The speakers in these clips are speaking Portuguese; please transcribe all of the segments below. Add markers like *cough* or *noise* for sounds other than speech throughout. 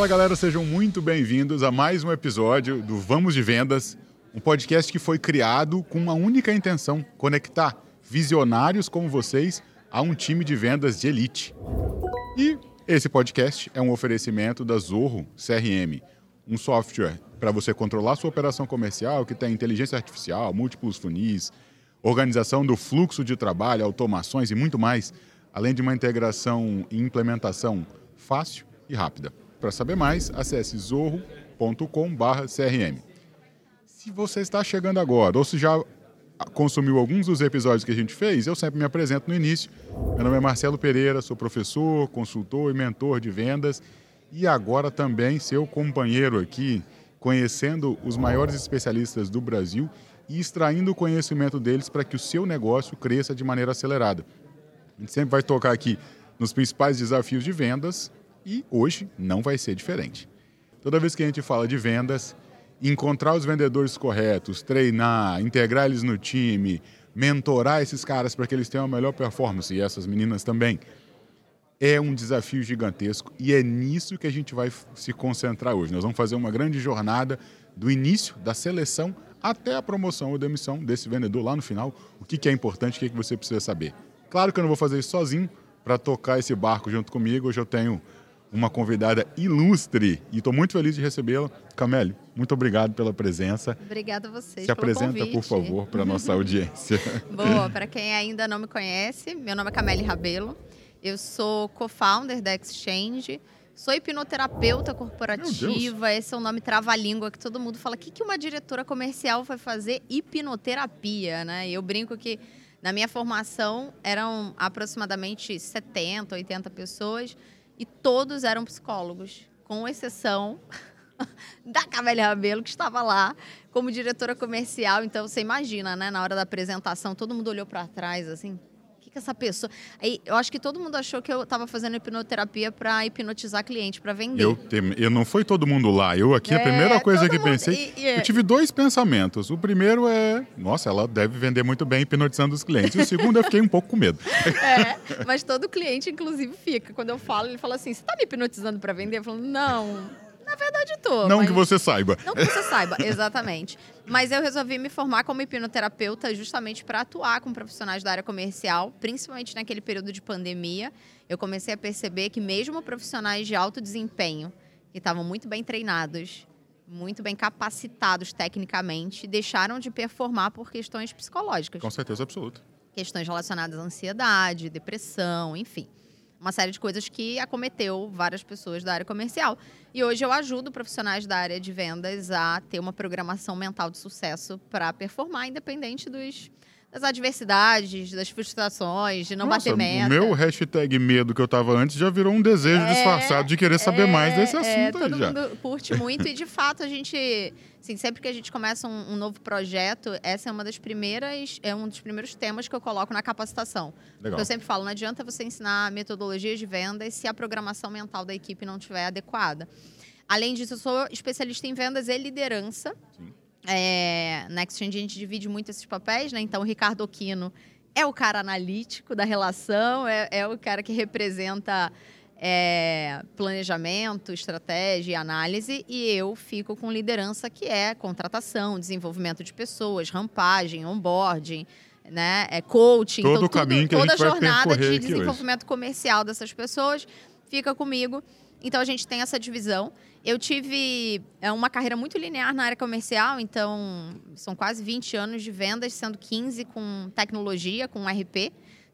Fala galera, sejam muito bem-vindos a mais um episódio do Vamos de Vendas, um podcast que foi criado com uma única intenção: conectar visionários como vocês a um time de vendas de elite. E esse podcast é um oferecimento da Zorro CRM, um software para você controlar sua operação comercial que tem inteligência artificial, múltiplos funis, organização do fluxo de trabalho, automações e muito mais, além de uma integração e implementação fácil e rápida. Para saber mais, acesse zorro.com/crm. Se você está chegando agora ou se já consumiu alguns dos episódios que a gente fez, eu sempre me apresento no início. Meu nome é Marcelo Pereira, sou professor, consultor e mentor de vendas e agora também seu companheiro aqui, conhecendo os maiores especialistas do Brasil e extraindo o conhecimento deles para que o seu negócio cresça de maneira acelerada. A gente sempre vai tocar aqui nos principais desafios de vendas e hoje não vai ser diferente. Toda vez que a gente fala de vendas, encontrar os vendedores corretos, treinar, integrar eles no time, mentorar esses caras para que eles tenham a melhor performance e essas meninas também, é um desafio gigantesco e é nisso que a gente vai se concentrar hoje. Nós vamos fazer uma grande jornada do início da seleção até a promoção ou demissão desse vendedor lá no final. O que, é importante, o que, que você precisa saber. Claro que eu não vou fazer isso sozinho. Para tocar esse barco junto comigo, hoje eu tenho uma convidada ilustre e estou muito feliz de recebê-la. Camille, muito obrigado pela presença. Obrigada a vocês Se apresenta, por favor, para a nossa audiência. *laughs* Boa, para quem ainda não me conhece, meu nome é Camille Rabelo. Eu sou co-founder da Exchange. Sou hipnoterapeuta corporativa, esse é o nome trava-língua que todo mundo fala. O que, que uma diretora comercial vai fazer? Hipnoterapia, né? Eu brinco que na minha formação eram aproximadamente 70, 80 pessoas e todos eram psicólogos, com exceção *laughs* da Camélia Rabelo, que estava lá como diretora comercial. Então, você imagina, né? Na hora da apresentação, todo mundo olhou para trás, assim, que, que essa pessoa. Aí eu acho que todo mundo achou que eu estava fazendo hipnoterapia para hipnotizar cliente, para vender. Eu, eu não foi todo mundo lá. Eu aqui, é, a primeira coisa que mundo... pensei. E, e... Eu tive dois pensamentos. O primeiro é, nossa, ela deve vender muito bem hipnotizando os clientes. E o segundo, eu fiquei um pouco com medo. *laughs* É, mas todo cliente, inclusive, fica. Quando eu falo, ele fala assim: você está me hipnotizando para vender? Eu falo, não. Na verdade, tô. Não que você saiba. Não que você saiba, *laughs* exatamente. Mas eu resolvi me formar como hipnoterapeuta justamente para atuar com profissionais da área comercial, principalmente naquele período de pandemia. Eu comecei a perceber que mesmo profissionais de alto desempenho, que estavam muito bem treinados, muito bem capacitados tecnicamente, deixaram de performar por questões psicológicas. Com certeza absoluta. Questões relacionadas à ansiedade, depressão, enfim uma série de coisas que acometeu várias pessoas da área comercial. E hoje eu ajudo profissionais da área de vendas a ter uma programação mental de sucesso para performar, independente dos das adversidades, das frustrações, de não Nossa, bater meta. O meu hashtag medo que eu tava antes já virou um desejo é, disfarçado de querer saber é, mais desse é, assunto é, todo já. mundo curte muito e de fato a gente, assim, sempre que a gente começa um, um, novo projeto, essa é uma das primeiras, é um dos primeiros temas que eu coloco na capacitação. Eu sempre falo, não adianta você ensinar metodologias de vendas se a programação mental da equipe não estiver adequada. Além disso, eu sou especialista em vendas e liderança. Sim. É, na Exchange a gente divide muito esses papéis, né? Então, o Ricardo Aquino é o cara analítico da relação, é, é o cara que representa é, planejamento, estratégia e análise, e eu fico com liderança, que é contratação, desenvolvimento de pessoas, rampagem, onboarding, né? É coaching, todo então, o caminho tudo, que toda a, gente a jornada de desenvolvimento comercial dessas pessoas fica comigo. Então a gente tem essa divisão. Eu tive é, uma carreira muito linear na área comercial, então são quase 20 anos de vendas, sendo 15 com tecnologia, com RP.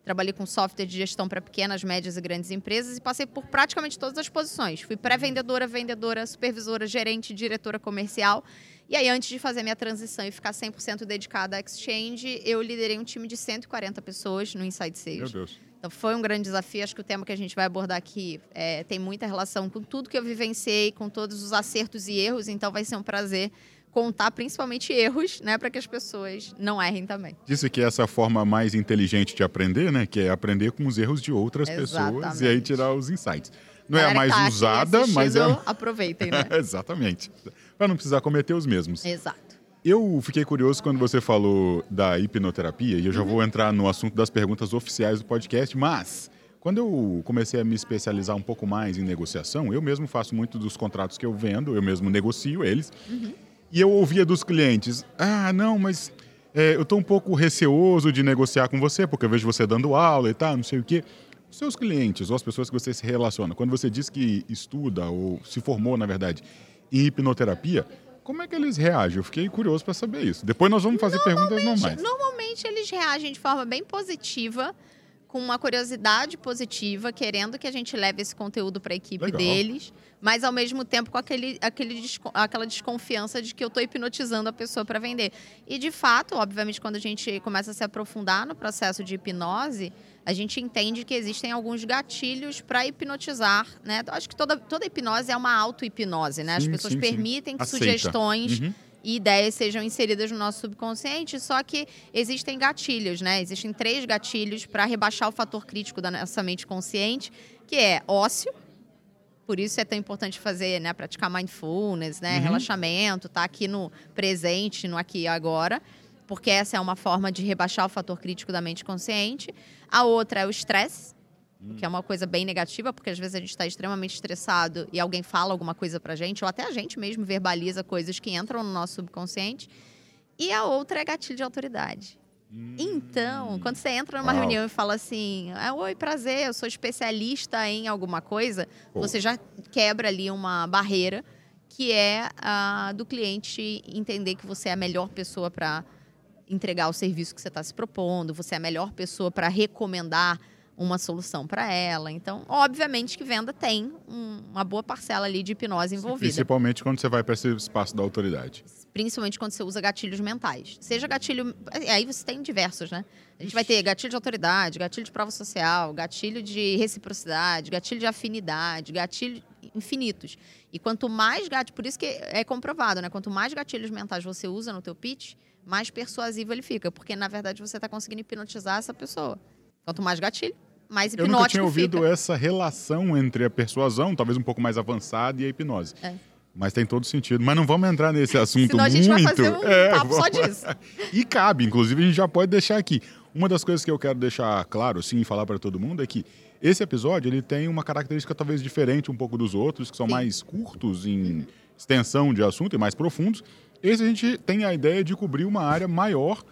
Trabalhei com software de gestão para pequenas, médias e grandes empresas e passei por praticamente todas as posições. Fui pré-vendedora, vendedora, supervisora, gerente, diretora comercial. E aí, antes de fazer minha transição e ficar 100% dedicada à Exchange, eu liderei um time de 140 pessoas no Inside Sales. Meu Deus. Então, foi um grande desafio. Acho que o tema que a gente vai abordar aqui é, tem muita relação com tudo que eu vivenciei, com todos os acertos e erros. Então, vai ser um prazer contar principalmente erros, né, para que as pessoas não errem também. Disse que é essa forma mais inteligente de aprender, né, que é aprender com os erros de outras Exatamente. pessoas e aí tirar os insights. Não é a mais tá usada, mas é *laughs* aproveitem, né? *laughs* Exatamente. Para não precisar cometer os mesmos. Exato. Eu fiquei curioso quando você falou da hipnoterapia, e eu já uhum. vou entrar no assunto das perguntas oficiais do podcast, mas Quando eu comecei a me especializar um pouco mais em negociação, eu mesmo faço muito dos contratos que eu vendo, eu mesmo negocio eles. Uhum. E eu ouvia dos clientes: ah, não, mas é, eu estou um pouco receoso de negociar com você, porque eu vejo você dando aula e tal, não sei o quê. Os seus clientes, ou as pessoas que você se relaciona, quando você diz que estuda, ou se formou, na verdade, em hipnoterapia, como é que eles reagem? Eu fiquei curioso para saber isso. Depois nós vamos fazer perguntas normais. Normalmente eles reagem de forma bem positiva com uma curiosidade positiva, querendo que a gente leve esse conteúdo para a equipe Legal. deles, mas ao mesmo tempo com aquele, aquele, aquela desconfiança de que eu estou hipnotizando a pessoa para vender. E de fato, obviamente, quando a gente começa a se aprofundar no processo de hipnose, a gente entende que existem alguns gatilhos para hipnotizar, né? Acho que toda, toda hipnose é uma auto-hipnose, né? As sim, pessoas sim, permitem sim. que Aceita. sugestões. Uhum e ideias sejam inseridas no nosso subconsciente, só que existem gatilhos, né? Existem três gatilhos para rebaixar o fator crítico da nossa mente consciente, que é ócio, por isso é tão importante fazer, né, praticar mindfulness, né, uhum. relaxamento, tá aqui no presente, no aqui e agora, porque essa é uma forma de rebaixar o fator crítico da mente consciente. A outra é o estresse, que é uma coisa bem negativa, porque às vezes a gente está extremamente estressado e alguém fala alguma coisa pra gente, ou até a gente mesmo verbaliza coisas que entram no nosso subconsciente. E a outra é gatilho de autoridade. Hum. Então, quando você entra numa Uau. reunião e fala assim, ah, oi, prazer, eu sou especialista em alguma coisa, Pô. você já quebra ali uma barreira que é a do cliente entender que você é a melhor pessoa para entregar o serviço que você está se propondo, você é a melhor pessoa para recomendar uma solução para ela. Então, obviamente que venda tem um, uma boa parcela ali de hipnose envolvida. Principalmente quando você vai para esse espaço da autoridade. Principalmente quando você usa gatilhos mentais. Seja gatilho. Aí você tem diversos, né? A gente vai ter gatilho de autoridade, gatilho de prova social, gatilho de reciprocidade, gatilho de afinidade, gatilho infinitos. E quanto mais gatilho, por isso que é comprovado, né? Quanto mais gatilhos mentais você usa no teu pitch, mais persuasivo ele fica, porque na verdade você está conseguindo hipnotizar essa pessoa. Quanto mais gatilho, mais hipnótico Eu nunca tinha ouvido fica. essa relação entre a persuasão, talvez um pouco mais avançada, e a hipnose. É. Mas tem todo sentido. Mas não vamos entrar nesse assunto Senão muito. a gente vai fazer um é, papo só disso. e cabe, inclusive, a gente já pode deixar aqui. Uma das coisas que eu quero deixar claro, sim, e falar para todo mundo é que esse episódio ele tem uma característica talvez diferente um pouco dos outros, que são sim. mais curtos em extensão de assunto e mais profundos. Esse a gente tem a ideia de cobrir uma área maior,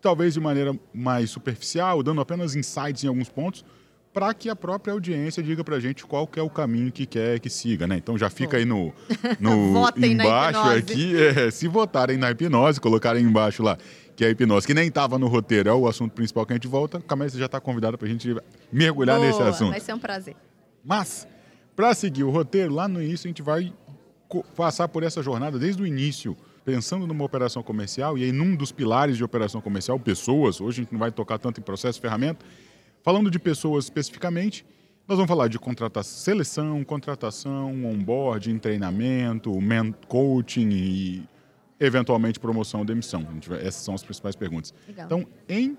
talvez de maneira mais superficial, dando apenas insights em alguns pontos, para que a própria audiência diga para a gente qual que é o caminho que quer que siga, né? Então já fica aí no, *laughs* no embaixo aqui, é, se votarem na hipnose, colocarem embaixo lá que é a hipnose, que nem estava no roteiro, é o assunto principal que a gente volta, Camila já está convidada para a gente mergulhar Boa, nesse assunto. Vai ser um prazer. Mas, para seguir o roteiro, lá no início a gente vai passar por essa jornada desde o início, pensando numa operação comercial, e aí num dos pilares de operação comercial, pessoas, hoje a gente não vai tocar tanto em processo, ferramenta, Falando de pessoas especificamente, nós vamos falar de contratação, seleção, contratação, onboarding, treinamento, coaching e eventualmente promoção ou demissão. Essas são as principais perguntas. Legal. Então, em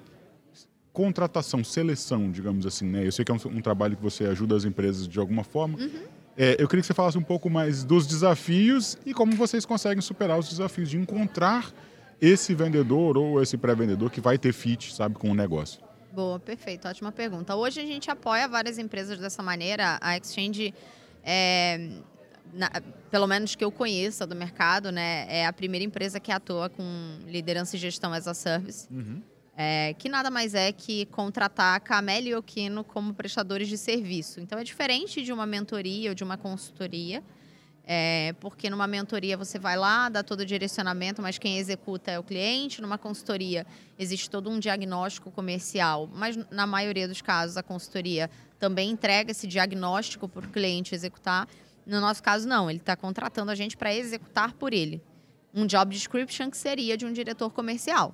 contratação, seleção, digamos assim, né? Eu sei que é um, um trabalho que você ajuda as empresas de alguma forma. Uhum. É, eu queria que você falasse um pouco mais dos desafios e como vocês conseguem superar os desafios de encontrar esse vendedor ou esse pré-vendedor que vai ter fit, sabe, com o negócio. Boa, perfeito, ótima pergunta. Hoje a gente apoia várias empresas dessa maneira. A Exchange, é, na, pelo menos que eu conheça do mercado, né, é a primeira empresa que atua com liderança e gestão as a service. Uhum. É, que nada mais é que contratar a Camel e Okino como prestadores de serviço. Então é diferente de uma mentoria ou de uma consultoria. É, porque numa mentoria você vai lá, dá todo o direcionamento, mas quem executa é o cliente. Numa consultoria existe todo um diagnóstico comercial, mas na maioria dos casos a consultoria também entrega esse diagnóstico para o cliente executar. No nosso caso, não, ele está contratando a gente para executar por ele. Um job description que seria de um diretor comercial.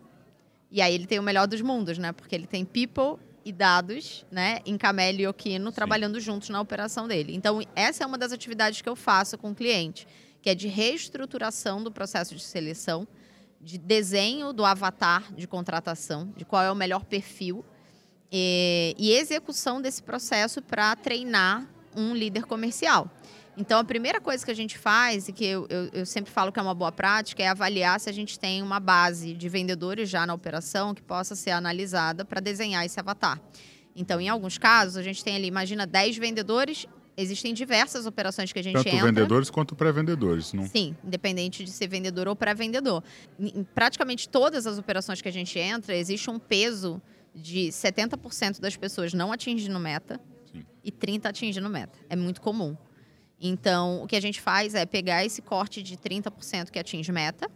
E aí ele tem o melhor dos mundos, né? Porque ele tem people e dados, né, em Camelo e Okino, trabalhando juntos na operação dele. Então, essa é uma das atividades que eu faço com o cliente, que é de reestruturação do processo de seleção, de desenho do avatar de contratação, de qual é o melhor perfil, e, e execução desse processo para treinar um líder comercial. Então, a primeira coisa que a gente faz, e que eu, eu, eu, sempre falo que é uma boa prática, é avaliar se a gente tem uma base de vendedores já na operação que possa ser analisada para desenhar esse avatar. Então, em alguns casos, a gente tem ali, imagina, 10 vendedores, existem diversas operações que a gente Tanto entra. Tanto vendedores quanto pré-vendedores, não? Sim, independente de ser vendedor ou pré-vendedor. Em praticamente todas as operações que a gente entra, existe um peso de 70% das pessoas não atingindo meta Sim. e 30% atingindo meta. É muito comum. Então, o que a gente faz é pegar esse corte de 30% que atinge meta,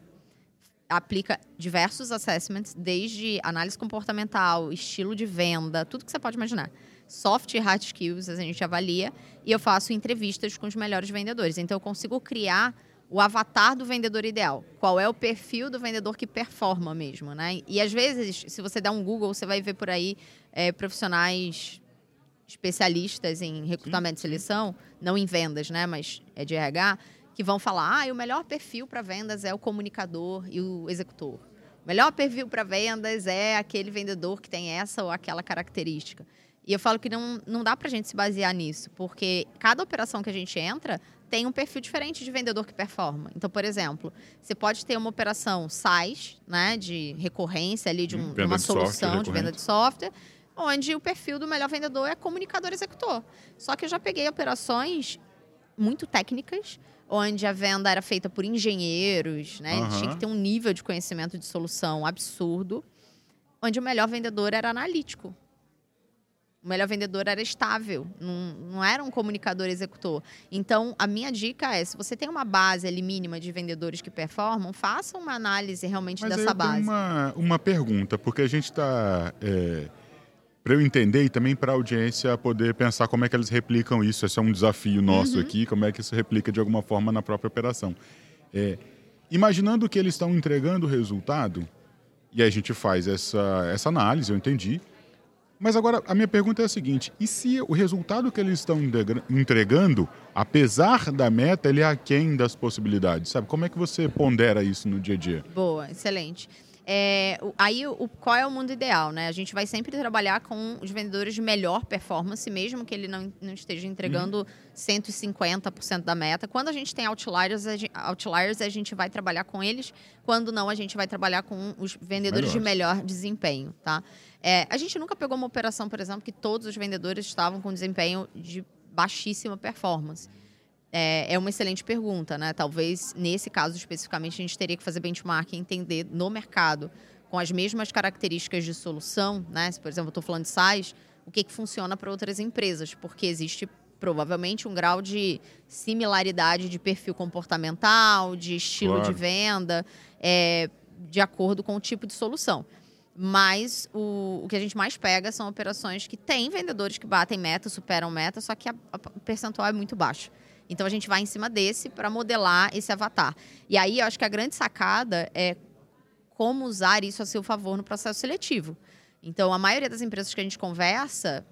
aplica diversos assessments, desde análise comportamental, estilo de venda, tudo que você pode imaginar. Soft e hard skills a gente avalia e eu faço entrevistas com os melhores vendedores. Então, eu consigo criar o avatar do vendedor ideal. Qual é o perfil do vendedor que performa mesmo, né? E às vezes, se você der um Google, você vai ver por aí é, profissionais especialistas em recrutamento e seleção, não em vendas, né, mas é de RH, que vão falar: ah, o melhor perfil para vendas é o comunicador e o executor. O melhor perfil para vendas é aquele vendedor que tem essa ou aquela característica. E eu falo que não, não dá para a gente se basear nisso, porque cada operação que a gente entra tem um perfil diferente de vendedor que performa. Então, por exemplo, você pode ter uma operação SaaS, né, de recorrência ali de, um, de uma de solução de venda de software, onde o perfil do melhor vendedor é comunicador executor. Só que eu já peguei operações muito técnicas, onde a venda era feita por engenheiros, né? Uhum. Tinha que ter um nível de conhecimento de solução absurdo, onde o melhor vendedor era analítico. O melhor vendedor era estável, não, não era um comunicador executor. Então, a minha dica é: se você tem uma base ali mínima de vendedores que performam, faça uma análise realmente Mas dessa base. Uma, uma pergunta, porque a gente está. É para eu entender e também para a audiência poder pensar como é que eles replicam isso. Esse é um desafio nosso uhum. aqui, como é que isso replica de alguma forma na própria operação. É, imaginando que eles estão entregando o resultado, e a gente faz essa, essa análise, eu entendi. Mas agora a minha pergunta é a seguinte: e se o resultado que eles estão entregando, apesar da meta, ele é aquém das possibilidades? Sabe? Como é que você pondera isso no dia a dia? Boa, excelente. É, aí, o, qual é o mundo ideal, né? A gente vai sempre trabalhar com os vendedores de melhor performance, mesmo que ele não, não esteja entregando uhum. 150% da meta. Quando a gente tem outliers a, gente, outliers, a gente vai trabalhar com eles. Quando não, a gente vai trabalhar com os vendedores de melhor desempenho, tá? É, a gente nunca pegou uma operação, por exemplo, que todos os vendedores estavam com desempenho de baixíssima performance. É, é, uma excelente pergunta, né? Talvez nesse caso especificamente a gente teria que fazer benchmark e entender no mercado com as mesmas características de solução, né? Se, por exemplo, eu estou falando de SaaS, o que, que funciona para outras empresas, porque existe provavelmente um grau de similaridade de perfil comportamental, de estilo claro. de venda, é, de acordo com o tipo de solução. Mas o, o que a gente mais pega são operações que têm vendedores que batem meta, superam meta, só que a, a, o percentual é muito baixo. Então a gente vai em cima desse para modelar esse avatar. E aí eu acho que a grande sacada é como usar isso a seu favor no processo seletivo. Então a maioria das empresas que a gente conversa,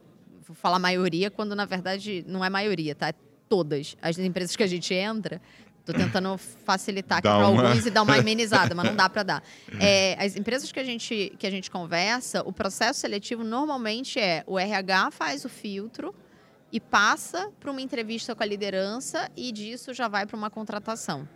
vou falar maioria quando na verdade não é maioria, tá? É todas as empresas que a gente entra, Estou tentando facilitar aqui para uma... alguns e dar uma *laughs* amenizada, mas não dá para dar. É, as empresas que a, gente, que a gente conversa, o processo seletivo normalmente é o RH faz o filtro, e passa para uma entrevista com a liderança e disso já vai para uma contratação.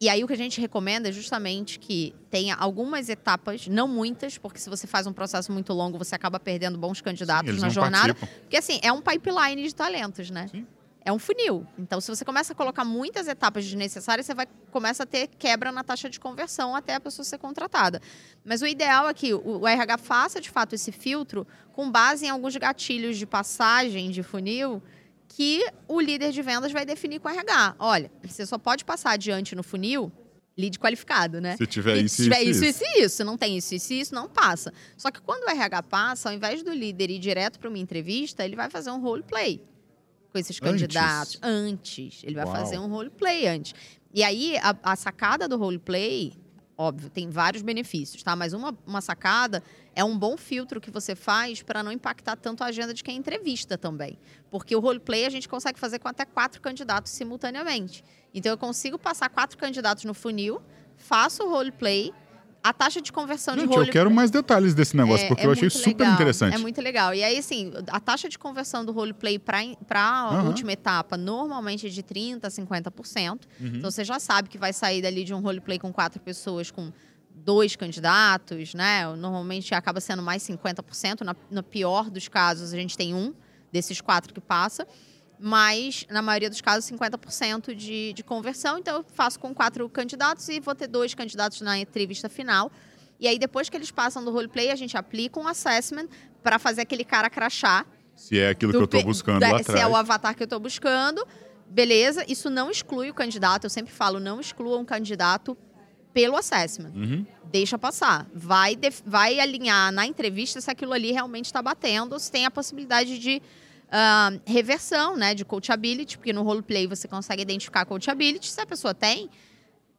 E aí o que a gente recomenda é justamente que tenha algumas etapas, não muitas, porque se você faz um processo muito longo, você acaba perdendo bons candidatos Sim, na jornada. Participam. Porque assim, é um pipeline de talentos, né? Sim é um funil. Então, se você começa a colocar muitas etapas desnecessárias, você vai começa a ter quebra na taxa de conversão até a pessoa ser contratada. Mas o ideal é que o, RH faça de fato esse filtro com base em alguns gatilhos de passagem de funil que o líder de vendas vai definir com o RH. Olha, você só pode passar adiante no funil lead qualificado, né? Se tiver isso, Se tiver isso, isso, isso, isso, não tem isso, isso, isso, não passa. Só que quando o RH passa, ao invés do líder ir direto para uma entrevista, ele vai fazer um role play com esses candidatos antes. Ele vai Uau. fazer um roleplay antes. E aí, a, a sacada do roleplay, óbvio, tem vários benefícios, tá? Mas uma, uma sacada é um bom filtro que você faz para não impactar tanto a agenda de quem entrevista também. Porque o roleplay a gente consegue fazer com até quatro candidatos simultaneamente. Então, eu consigo passar quatro candidatos no funil, faço o roleplay, a taxa de conversão Gente, de role... eu quero mais detalhes desse negócio, é, porque é eu achei super legal, interessante. É muito legal. E aí, assim, a taxa de conversão do roleplay para a uhum. última etapa, normalmente é de 30% a 50%. Uhum. Então, você já sabe que vai sair dali de um roleplay com quatro pessoas com dois candidatos, né? Normalmente acaba sendo mais 50%. Na, no pior dos casos, a gente tem um desses quatro que passa. Mas, na maioria dos casos, 50% de, de conversão. Então, eu faço com quatro candidatos e vou ter dois candidatos na entrevista final. E aí, depois que eles passam do roleplay, a gente aplica um assessment para fazer aquele cara crachar. Se é aquilo que eu estou buscando lá atrás. Se é o avatar que eu estou buscando. Beleza, isso não exclui o candidato. Eu sempre falo, não exclua um candidato pelo assessment. Uhum. Deixa passar. Vai, vai alinhar na entrevista se aquilo ali realmente está batendo, se tem a possibilidade de uh, reversão, né? De coachability, porque no roleplay você consegue identificar coachability. Se a pessoa tem,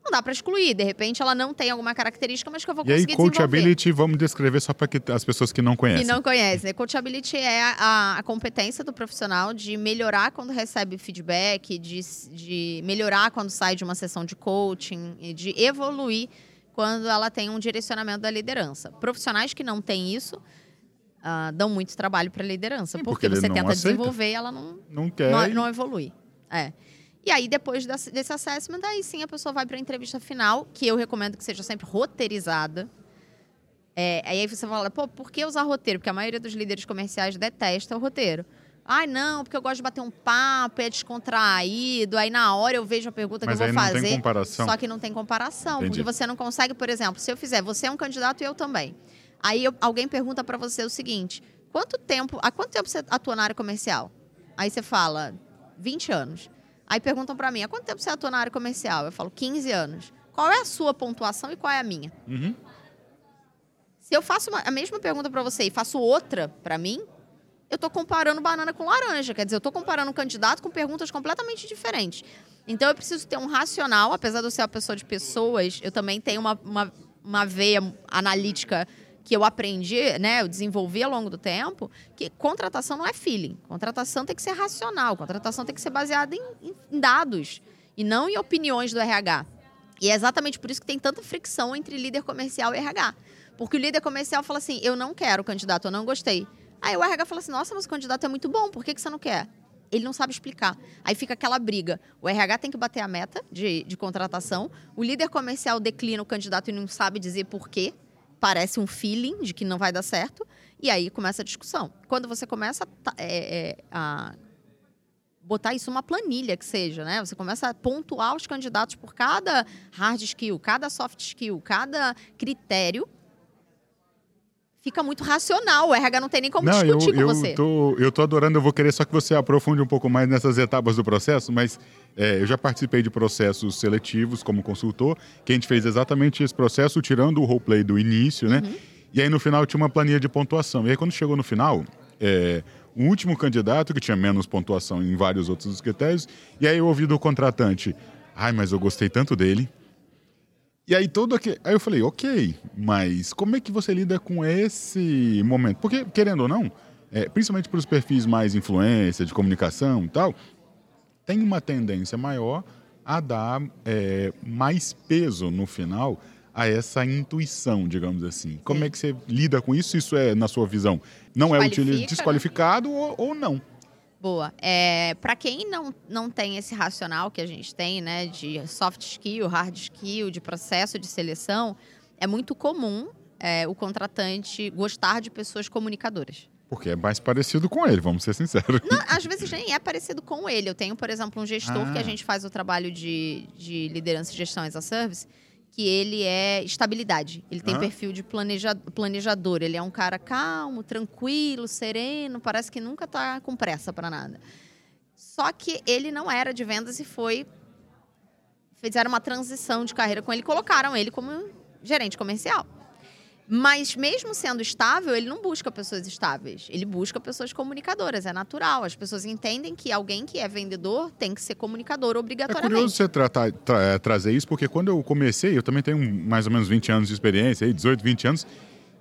não dá para excluir. De repente, ela não tem alguma característica, mas que eu vou conseguir e aí, coachability, vamos descrever só para as pessoas que não conhecem. Que não conhecem. Coachability é a, a, competência do profissional de melhorar quando recebe feedback, de, de melhorar quando sai de uma sessão de coaching, e de evoluir quando ela tem um direcionamento da liderança. Profissionais que não têm isso uh, dão muito trabalho para a liderança, porque, porque você tenta aceita. desenvolver e ela não, não, quer não, não evolui. É. E aí, depois desse, assessment, aí sim a pessoa vai para a entrevista final, que eu recomendo que seja sempre roteirizada. É, aí você fala, pô, por que usar roteiro? Porque a maioria dos líderes comerciais detesta o roteiro. Ai, não, porque eu gosto de bater um papo, é descontraído. Aí na hora eu vejo a pergunta Mas que eu vou fazer. Só que não tem comparação. Entendi. Porque você não consegue, por exemplo, se eu fizer, você é um candidato e eu também. Aí eu, alguém pergunta para você o seguinte: quanto tempo, há quanto tempo você atua na área comercial? Aí você fala, 20 anos. Aí perguntam para mim, há quanto tempo você atua na área comercial? Eu falo, 15 anos. Qual é a sua pontuação e qual é a minha? Uhum. Se eu faço uma, a mesma pergunta para você e faço outra para mim, eu estou comparando banana com laranja. Quer dizer, eu estou comparando um candidato com perguntas completamente diferentes. Então, eu preciso ter um racional. Apesar de eu ser uma pessoa de pessoas, eu também tenho uma, uma, uma veia analítica que eu aprendi, né, eu desenvolvi ao longo do tempo, que contratação não é feeling. Contratação tem que ser racional, contratação tem que ser baseada em, em dados e não em opiniões do RH. E é exatamente por isso que tem tanta fricção entre líder comercial e RH. Porque o líder comercial fala assim: eu não quero o candidato, eu não gostei. Aí o RH fala assim: nossa, mas o candidato é muito bom, por que, que você não quer? Ele não sabe explicar. Aí fica aquela briga. O RH tem que bater a meta de, de contratação, o líder comercial declina o candidato e não sabe dizer por quê parece um feeling de que não vai dar certo, e aí começa a discussão. Quando você começa a, é, é, a botar isso numa planilha que seja, né? Você começa a pontuar os candidatos por cada hard skill, cada soft skill, cada critério. Fica muito racional. O RH não tem nem como não, discutir eu, com eu você. Tô, eu tô adorando, eu vou querer só que você aprofunde um pouco mais nessas etapas do processo, mas é, eu já participei de processos seletivos como consultor, que a gente fez exatamente esse processo, tirando o roleplay do início, né? Uhum. E aí no final tinha uma planilha de pontuação. E aí quando chegou no final, é, o último candidato, que tinha menos pontuação em vários outros critérios, e aí eu ouvi do contratante, ai, mas eu gostei tanto dele. E aí todo aquele... Aí eu falei, ok, mas como é que você lida com esse momento? Porque, querendo ou não, é, principalmente para os perfis mais influência, de comunicação e tal, tem uma tendência maior a dar é, mais peso no final a essa intuição, digamos assim. Como Sim. é que você lida com isso? Isso é, na sua visão, não é né? desqualificado né? ou, ou, não? Boa. É, Para quem não, não tem esse racional que a gente tem, né, de soft skill, hard skill, de processo de seleção, é muito comum é, o contratante gostar de pessoas comunicadoras. Porque é mais parecido com ele, vamos ser sinceros. Não, às vezes nem é parecido com ele. Eu tenho, por exemplo, um gestor ah. que a ah. gente faz o trabalho de, de liderança e gestão as a service, que ele é estabilidade. Ele tem ah. perfil de planejador. Ele é um cara calmo, tranquilo, sereno, parece que nunca está com pressa para nada. Só que ele não era de vendas e foi. Fizeram uma transição de carreira com ele, colocaram ele como gerente comercial. Mas mesmo sendo estável, ele não busca pessoas estáveis. Ele busca pessoas comunicadoras. É natural. As pessoas entendem que alguém que é vendedor tem que ser comunicador obrigatoriamente. É curioso você tratar, tra é, trazer isso, porque quando eu comecei, eu também tenho mais ou menos 20 anos de experiência, 18, 20 anos.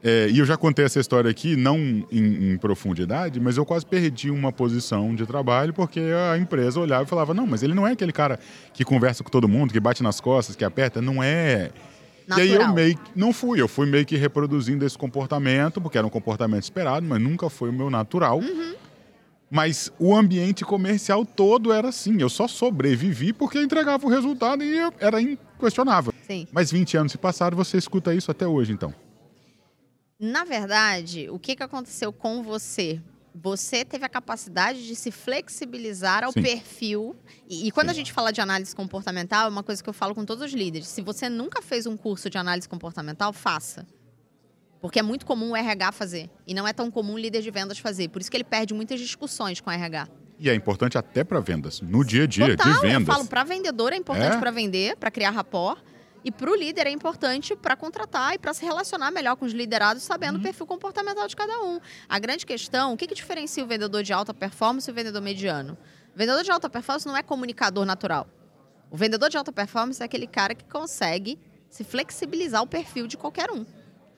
É, e eu já contei essa história aqui, não em, em, profundidade, mas eu quase perdi uma posição de trabalho porque a empresa olhava e falava: não, mas ele não é aquele cara que conversa com todo mundo, que bate nas costas, que aperta. Não é. Natural. E aí eu meio não fui, eu fui meio que reproduzindo esse comportamento, porque era um comportamento esperado, mas nunca foi o meu natural. Uhum. Mas o ambiente comercial todo era assim. Eu só sobrevivi porque entregava o resultado e era questionava. Sim. Mas 20 anos se passaram, você escuta isso até hoje, então. Na verdade, o que, que aconteceu com você? Você teve a capacidade de se flexibilizar ao Sim. perfil. E, e quando Sim. a gente fala de análise comportamental, é uma coisa que eu falo com todos os líderes. Se você nunca fez um curso de análise comportamental, faça. Porque é muito comum o RH fazer. E não é tão comum o líder de vendas fazer. Por isso que ele perde muitas discussões com o RH. E é importante até para vendas, no dia a dia Total, de vendas. Eu falo, para vendedor é importante é? para vender, para criar rapport. E para o líder é importante para contratar e para se relacionar melhor com os liderados, sabendo uhum. o perfil comportamental de cada um. A grande questão, o que, que diferencia o vendedor de alta performance e o vendedor mediano? O vendedor de alta performance não é comunicador natural. O vendedor de alta performance é aquele cara que consegue se flexibilizar o perfil de qualquer um.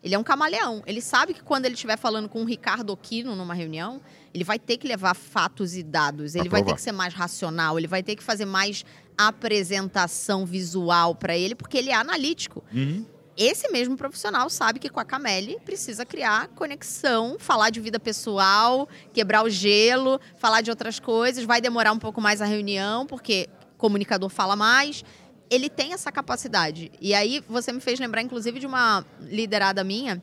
Ele é um camaleão. Ele sabe que quando ele estiver falando com o Ricardo Aquino numa reunião, ele vai ter que levar fatos e dados. Ele vai ter que ser mais racional. Ele vai ter que fazer mais apresentação visual para ele, porque ele é analítico. Uhum. Esse mesmo profissional sabe que com a Cameli precisa criar conexão, falar de vida pessoal, quebrar o gelo, falar de outras coisas. Vai demorar um pouco mais a reunião, porque comunicador fala mais ele tem essa capacidade. E aí você me fez lembrar, inclusive, de uma liderada minha,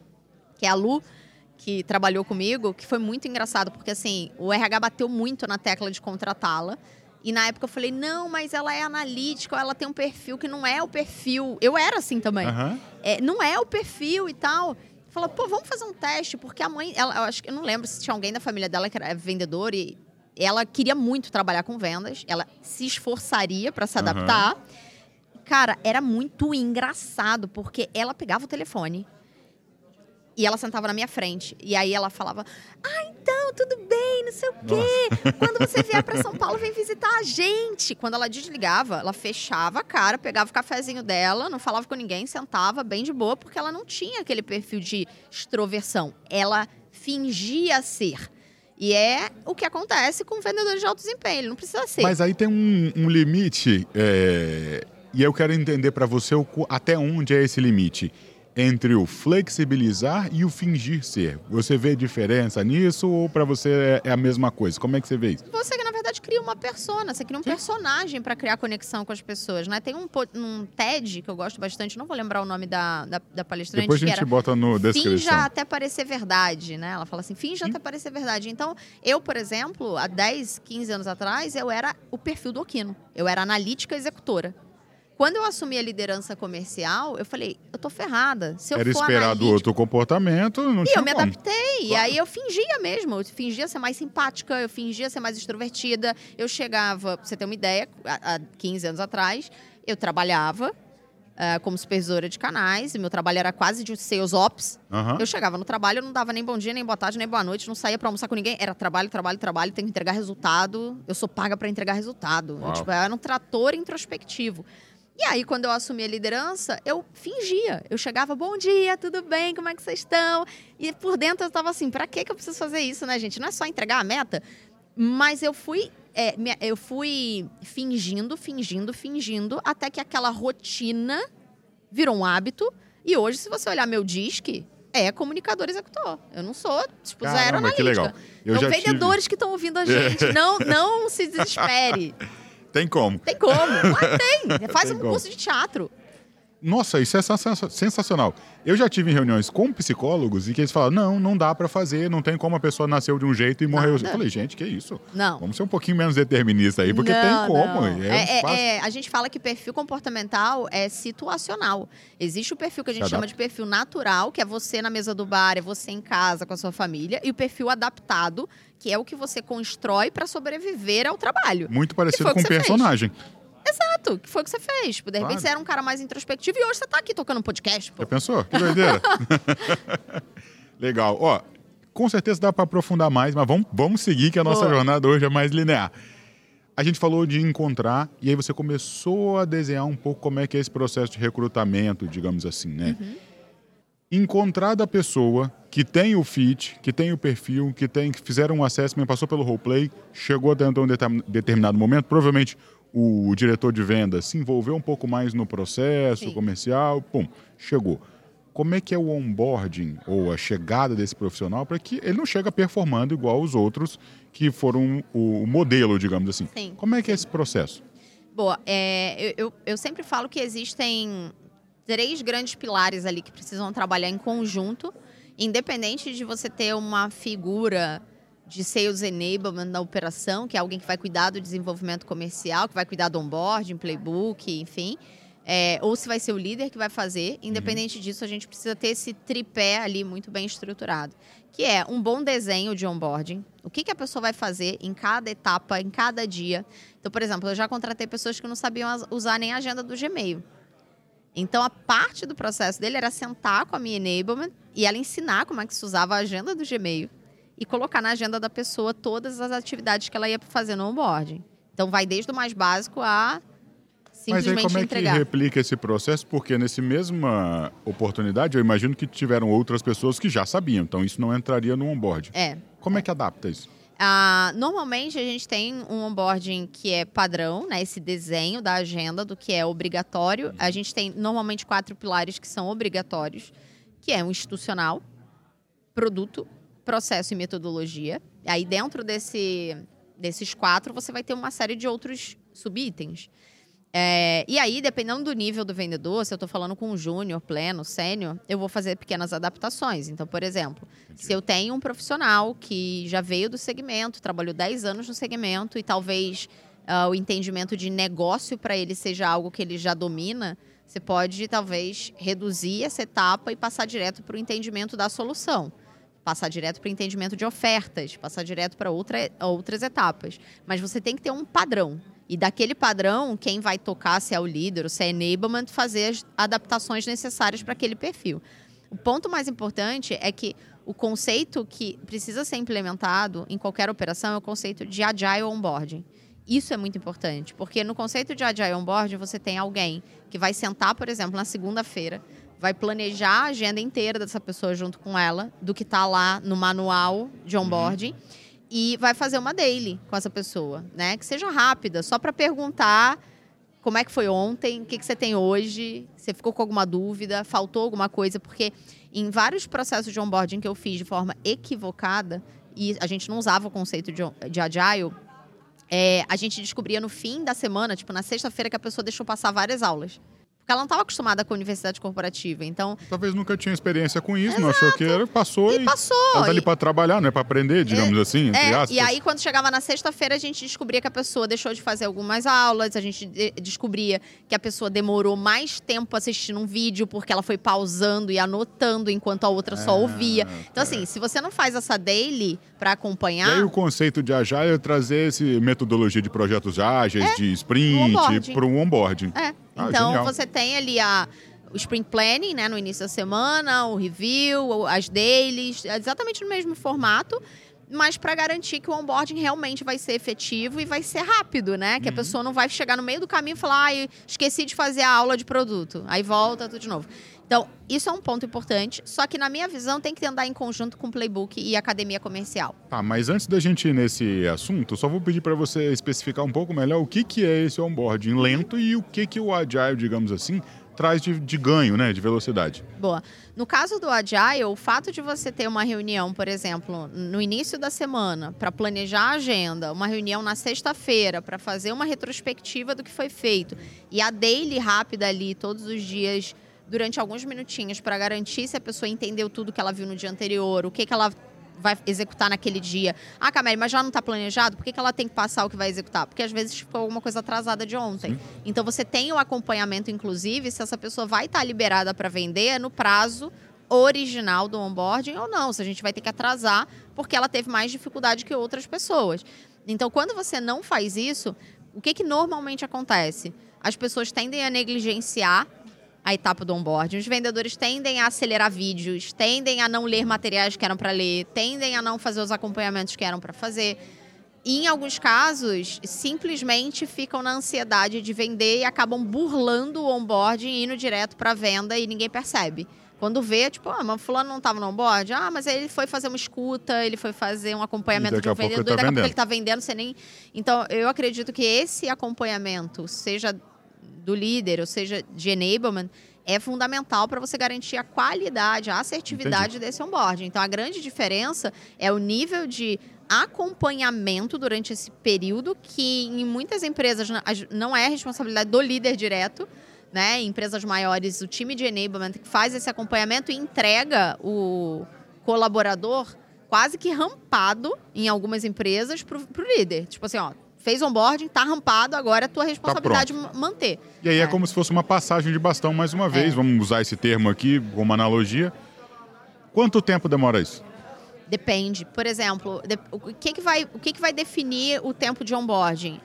que é a Lu, que trabalhou comigo, que foi muito engraçado, porque assim, o RH bateu muito na tecla de contratá-la. E na época eu falei, não, mas ela é analítica, ela tem um perfil que não é o perfil. Eu era assim também. Uhum. É, não é o perfil e tal. Falou, pô, vamos fazer um teste, porque a mãe, ela, eu acho que eu não lembro se tinha alguém da família dela que era vendedor e ela queria muito trabalhar com vendas, ela se esforçaria para se adaptar. Uhum. Cara, era muito engraçado, porque ela pegava o telefone e ela sentava na minha frente. E aí ela falava: Ah, então, tudo bem, não sei o quê. Nossa. *laughs* Quando você vier para São Paulo, vem visitar a gente. Quando ela desligava, ela fechava a cara, pegava o cafezinho dela, não falava com ninguém, sentava bem de boa, porque ela não tinha aquele perfil de extroversão. Ela fingia ser. E é o que acontece com vendedores de alto desempenho. Ele não precisa ser. Mas aí tem um, um limite. É e eu quero entender para você o, até onde é esse limite entre o flexibilizar e o fingir ser. Você vê diferença nisso ou para você é, é a mesma coisa? Como é que você vê isso? Você na verdade cria uma persona, você cria um Sim. personagem para criar conexão com as pessoas, né? Tem um, um TED que eu gosto bastante, não vou lembrar o nome da, da, da palestrante. Depois a gente bota no descrição. Finja até parecer verdade, né? Ela fala assim, finja Sim. até parecer verdade. Então, eu, por exemplo, há 10, 15 anos atrás, eu era o perfil do Okino. Eu era analítica executora. Quando eu assumi a liderança comercial, eu falei, eu tô ferrada. Se eu Era for esperado analítico... outro comportamento, não e tinha eu me como. adaptei. Claro. E aí eu fingia mesmo. Eu fingia ser mais simpática, eu fingia ser mais extrovertida. Eu chegava, pra você ter uma ideia, há 15 anos atrás, eu trabalhava uh, como supervisora de canais. E meu trabalho era quase de sales ops. Uhum. Eu chegava no trabalho, eu não dava nem bom dia, nem boa tarde, nem boa noite, não saía para almoçar com ninguém. Era trabalho, trabalho, trabalho, tem que entregar resultado. Eu sou paga para entregar resultado. Eu, tipo, eu era um trator introspectivo. E aí, quando eu assumi a liderança, eu fingia. Eu chegava, bom dia, tudo bem, como é que vocês estão? E por dentro eu estava assim, para que eu preciso fazer isso, né, gente? Não é só entregar a meta. Mas eu fui, é, eu fui fingindo, fingindo, fingindo, até que aquela rotina virou um hábito. E hoje, se você olhar meu disque, é comunicador executor. Eu não sou, tipo, Caramba, zero analítica. Que legal. Eu então, vendedores tive... que estão ouvindo a gente, não, não se desespere. *laughs* Tem como. Tem como. *laughs* Mas tem. Faz tem um como. curso de teatro. Nossa, isso é sensacional. Eu já tive reuniões com psicólogos e que eles falam: não, não dá para fazer, não tem como a pessoa nasceu de um jeito e morreu. Nada. Eu falei, gente, que isso? Não. Vamos ser um pouquinho menos determinista aí, porque não, tem como. É, é, é, a gente fala que perfil comportamental é situacional. Existe o perfil que a gente chama de perfil natural, que é você na mesa do bar, é você em casa com a sua família, e o perfil adaptado, que é o que você constrói para sobreviver ao trabalho. Muito parecido com o personagem. Fez. Exato, que foi o que você fez. Tipo, de repente claro. você era um cara mais introspectivo e hoje você tá aqui tocando um podcast. Pô. Já pensou? Que doideira. *laughs* Legal. Ó, com certeza dá para aprofundar mais, mas vamos, vamos seguir que a nossa Pô. jornada hoje é mais linear. A gente falou de encontrar e aí você começou a desenhar um pouco como é que é esse processo de recrutamento, digamos assim, né? Uhum. Encontrar da pessoa que tem o fit, que tem o perfil, que tem que fizeram um assessment, passou pelo roleplay, chegou dentro de um determinado momento, provavelmente o diretor de vendas se envolveu um pouco mais no processo Sim. comercial, pum, chegou. Como é que é o onboarding ou a chegada desse profissional para que ele não chega performando igual os outros que foram o modelo, digamos assim? Sim. Como é que é esse processo? Boa, é, eu, eu sempre falo que existem três grandes pilares ali que precisam trabalhar em conjunto, independente de você ter uma figura de sales enablement da operação, que é alguém que vai cuidar do desenvolvimento comercial, que vai cuidar do onboarding, playbook, enfim. É, ou se vai ser o líder que vai fazer. Independente uhum. disso, a gente precisa ter esse tripé ali muito bem estruturado. Que é um bom desenho de onboarding. O que, que a pessoa vai fazer em cada etapa, em cada dia. Então, por exemplo, eu já contratei pessoas que não sabiam usar nem a agenda do Gmail. Então, a parte do processo dele era sentar com a minha enablement e ela ensinar como é que se usava a agenda do Gmail e colocar na agenda da pessoa todas as atividades que ela ia fazer no onboarding. Então, vai desde o mais básico a simplesmente Mas aí como é entregar. que replica esse processo? Porque nesse mesma oportunidade, eu imagino que tiveram outras pessoas que já sabiam. Então, isso não entraria no onboarding. É. Como é, é que adapta isso? Ah, normalmente a gente tem um onboarding que é padrão, né? Esse desenho da agenda do que é obrigatório. A gente tem normalmente quatro pilares que são obrigatórios, que é o institucional, produto, processo e metodologia. Aí dentro desse, desses quatro você vai ter uma série de outros subitens. É, e aí, dependendo do nível do vendedor, se eu estou falando com um júnior, pleno, sênior, eu vou fazer pequenas adaptações. Então, por exemplo, Entendi. se eu tenho um profissional que já veio do segmento, trabalhou 10 anos no segmento e talvez uh, o entendimento de negócio para ele seja algo que ele já domina, você pode talvez reduzir essa etapa e passar direto para o entendimento da solução. Passar direto para entendimento de ofertas, passar direto para outra, outras etapas. Mas você tem que ter um padrão. E daquele padrão, quem vai tocar, se é o líder, se é enablement, fazer as adaptações necessárias para aquele perfil. O ponto mais importante é que o conceito que precisa ser implementado em qualquer operação é o conceito de agile onboarding. Isso é muito importante, porque no conceito de agile onboarding você tem alguém que vai sentar, por exemplo, na segunda-feira, vai planejar a agenda inteira dessa pessoa junto com ela, do que está lá no manual de onboarding. Uhum e vai fazer uma daily com essa pessoa, né? Que seja rápida, só para perguntar como é que foi ontem, o que, que você tem hoje, você ficou com alguma dúvida, faltou alguma coisa, porque em vários processos de onboarding que eu fiz de forma equivocada, e a gente não usava o conceito de, de agile, é, a gente descobria no fim da semana, tipo na sexta-feira, que a pessoa deixou passar várias aulas. Porque ela não estava acostumada com a universidade corporativa, então... Talvez nunca tinha experiência com isso, Exato. não achou que era, passou e... e passou. Ela tá ali para trabalhar, não é para aprender, digamos é, assim, é. E aí, quando chegava na sexta-feira, a gente descobria que a pessoa deixou de fazer algumas aulas, a gente de descobria que a pessoa demorou mais tempo assistindo um vídeo, porque ela foi pausando e anotando, enquanto a outra só ah, ouvia. Então, assim, é. se você não faz essa daily para acompanhar... E aí, o conceito de Agile é trazer esse metodologia de projetos ágeis, é, de sprint, para um onboarding. É. Ah, então, genial. você tem ali a, o sprint planning, né, no início da semana, o review, as dailies, exatamente no mesmo formato, mas para garantir que o onboarding realmente vai ser efetivo e vai ser rápido, né? Que uhum. a pessoa não vai chegar no meio do caminho e falar, ah, esqueci de fazer a aula de produto. Aí volta tudo de novo. Então, isso é um ponto importante, só que na minha visão tem que andar em conjunto com o playbook e academia comercial. Tá, mas antes da gente ir nesse assunto, só vou pedir para você especificar um pouco melhor o que, que é esse onboarding lento e o que, que o Agile, digamos assim, traz de, de, ganho, né, de velocidade. Boa. No caso do Agile, o fato de você ter uma reunião, por exemplo, no início da semana, para planejar a agenda, uma reunião na sexta-feira para fazer uma retrospectiva do que foi feito e a daily rápida ali todos os dias durante alguns minutinhos para garantir se a pessoa entendeu tudo que ela viu no dia anterior, o que, que ela vai executar naquele dia. Ah, Camille, mas já não está planejado? Por que, que ela tem que passar o que vai executar? Porque às vezes ficou alguma coisa atrasada de ontem. Então você tem o acompanhamento, inclusive, se essa pessoa vai estar tá liberada para vender no prazo original do onboarding ou não. Se a gente vai ter que atrasar porque ela teve mais dificuldade que outras pessoas. Então, quando você não faz isso, o que, que normalmente acontece? As pessoas tendem a negligenciar a etapa do onboarding. Os vendedores tendem a acelerar vídeos, tendem a não ler materiais que eram para ler, tendem a não fazer os acompanhamentos que eram para fazer. E, em alguns casos, simplesmente ficam na ansiedade de vender e acabam burlando o onboarding e indo direto para venda e ninguém percebe. Quando vê, tipo, ah, mas fulano não estava no onboard? Ah, mas ele foi fazer uma escuta, ele foi fazer um acompanhamento de um vendedor, tá daqui a pouco ele está vendendo, você nem... Então, eu acredito que esse acompanhamento, seja do líder, ou seja, de enablement, é fundamental para você garantir a qualidade, a assertividade Entendi. desse onboarding. Então, a grande diferença é o nível de acompanhamento durante esse período, que em muitas empresas não é responsabilidade do líder direto, né? Em empresas maiores, o time de enablement faz esse acompanhamento e entrega o colaborador quase que rampado em algumas empresas para o líder. Tipo assim, ó, fez onboarding, tá rampado, agora é tua responsabilidade tá manter. E aí é. é. como se fosse uma passagem de bastão mais uma vez, é. vamos usar esse termo aqui como analogia. Quanto tempo demora isso? Depende. Por exemplo, o que, que, vai, o que, que vai definir o tempo de onboarding?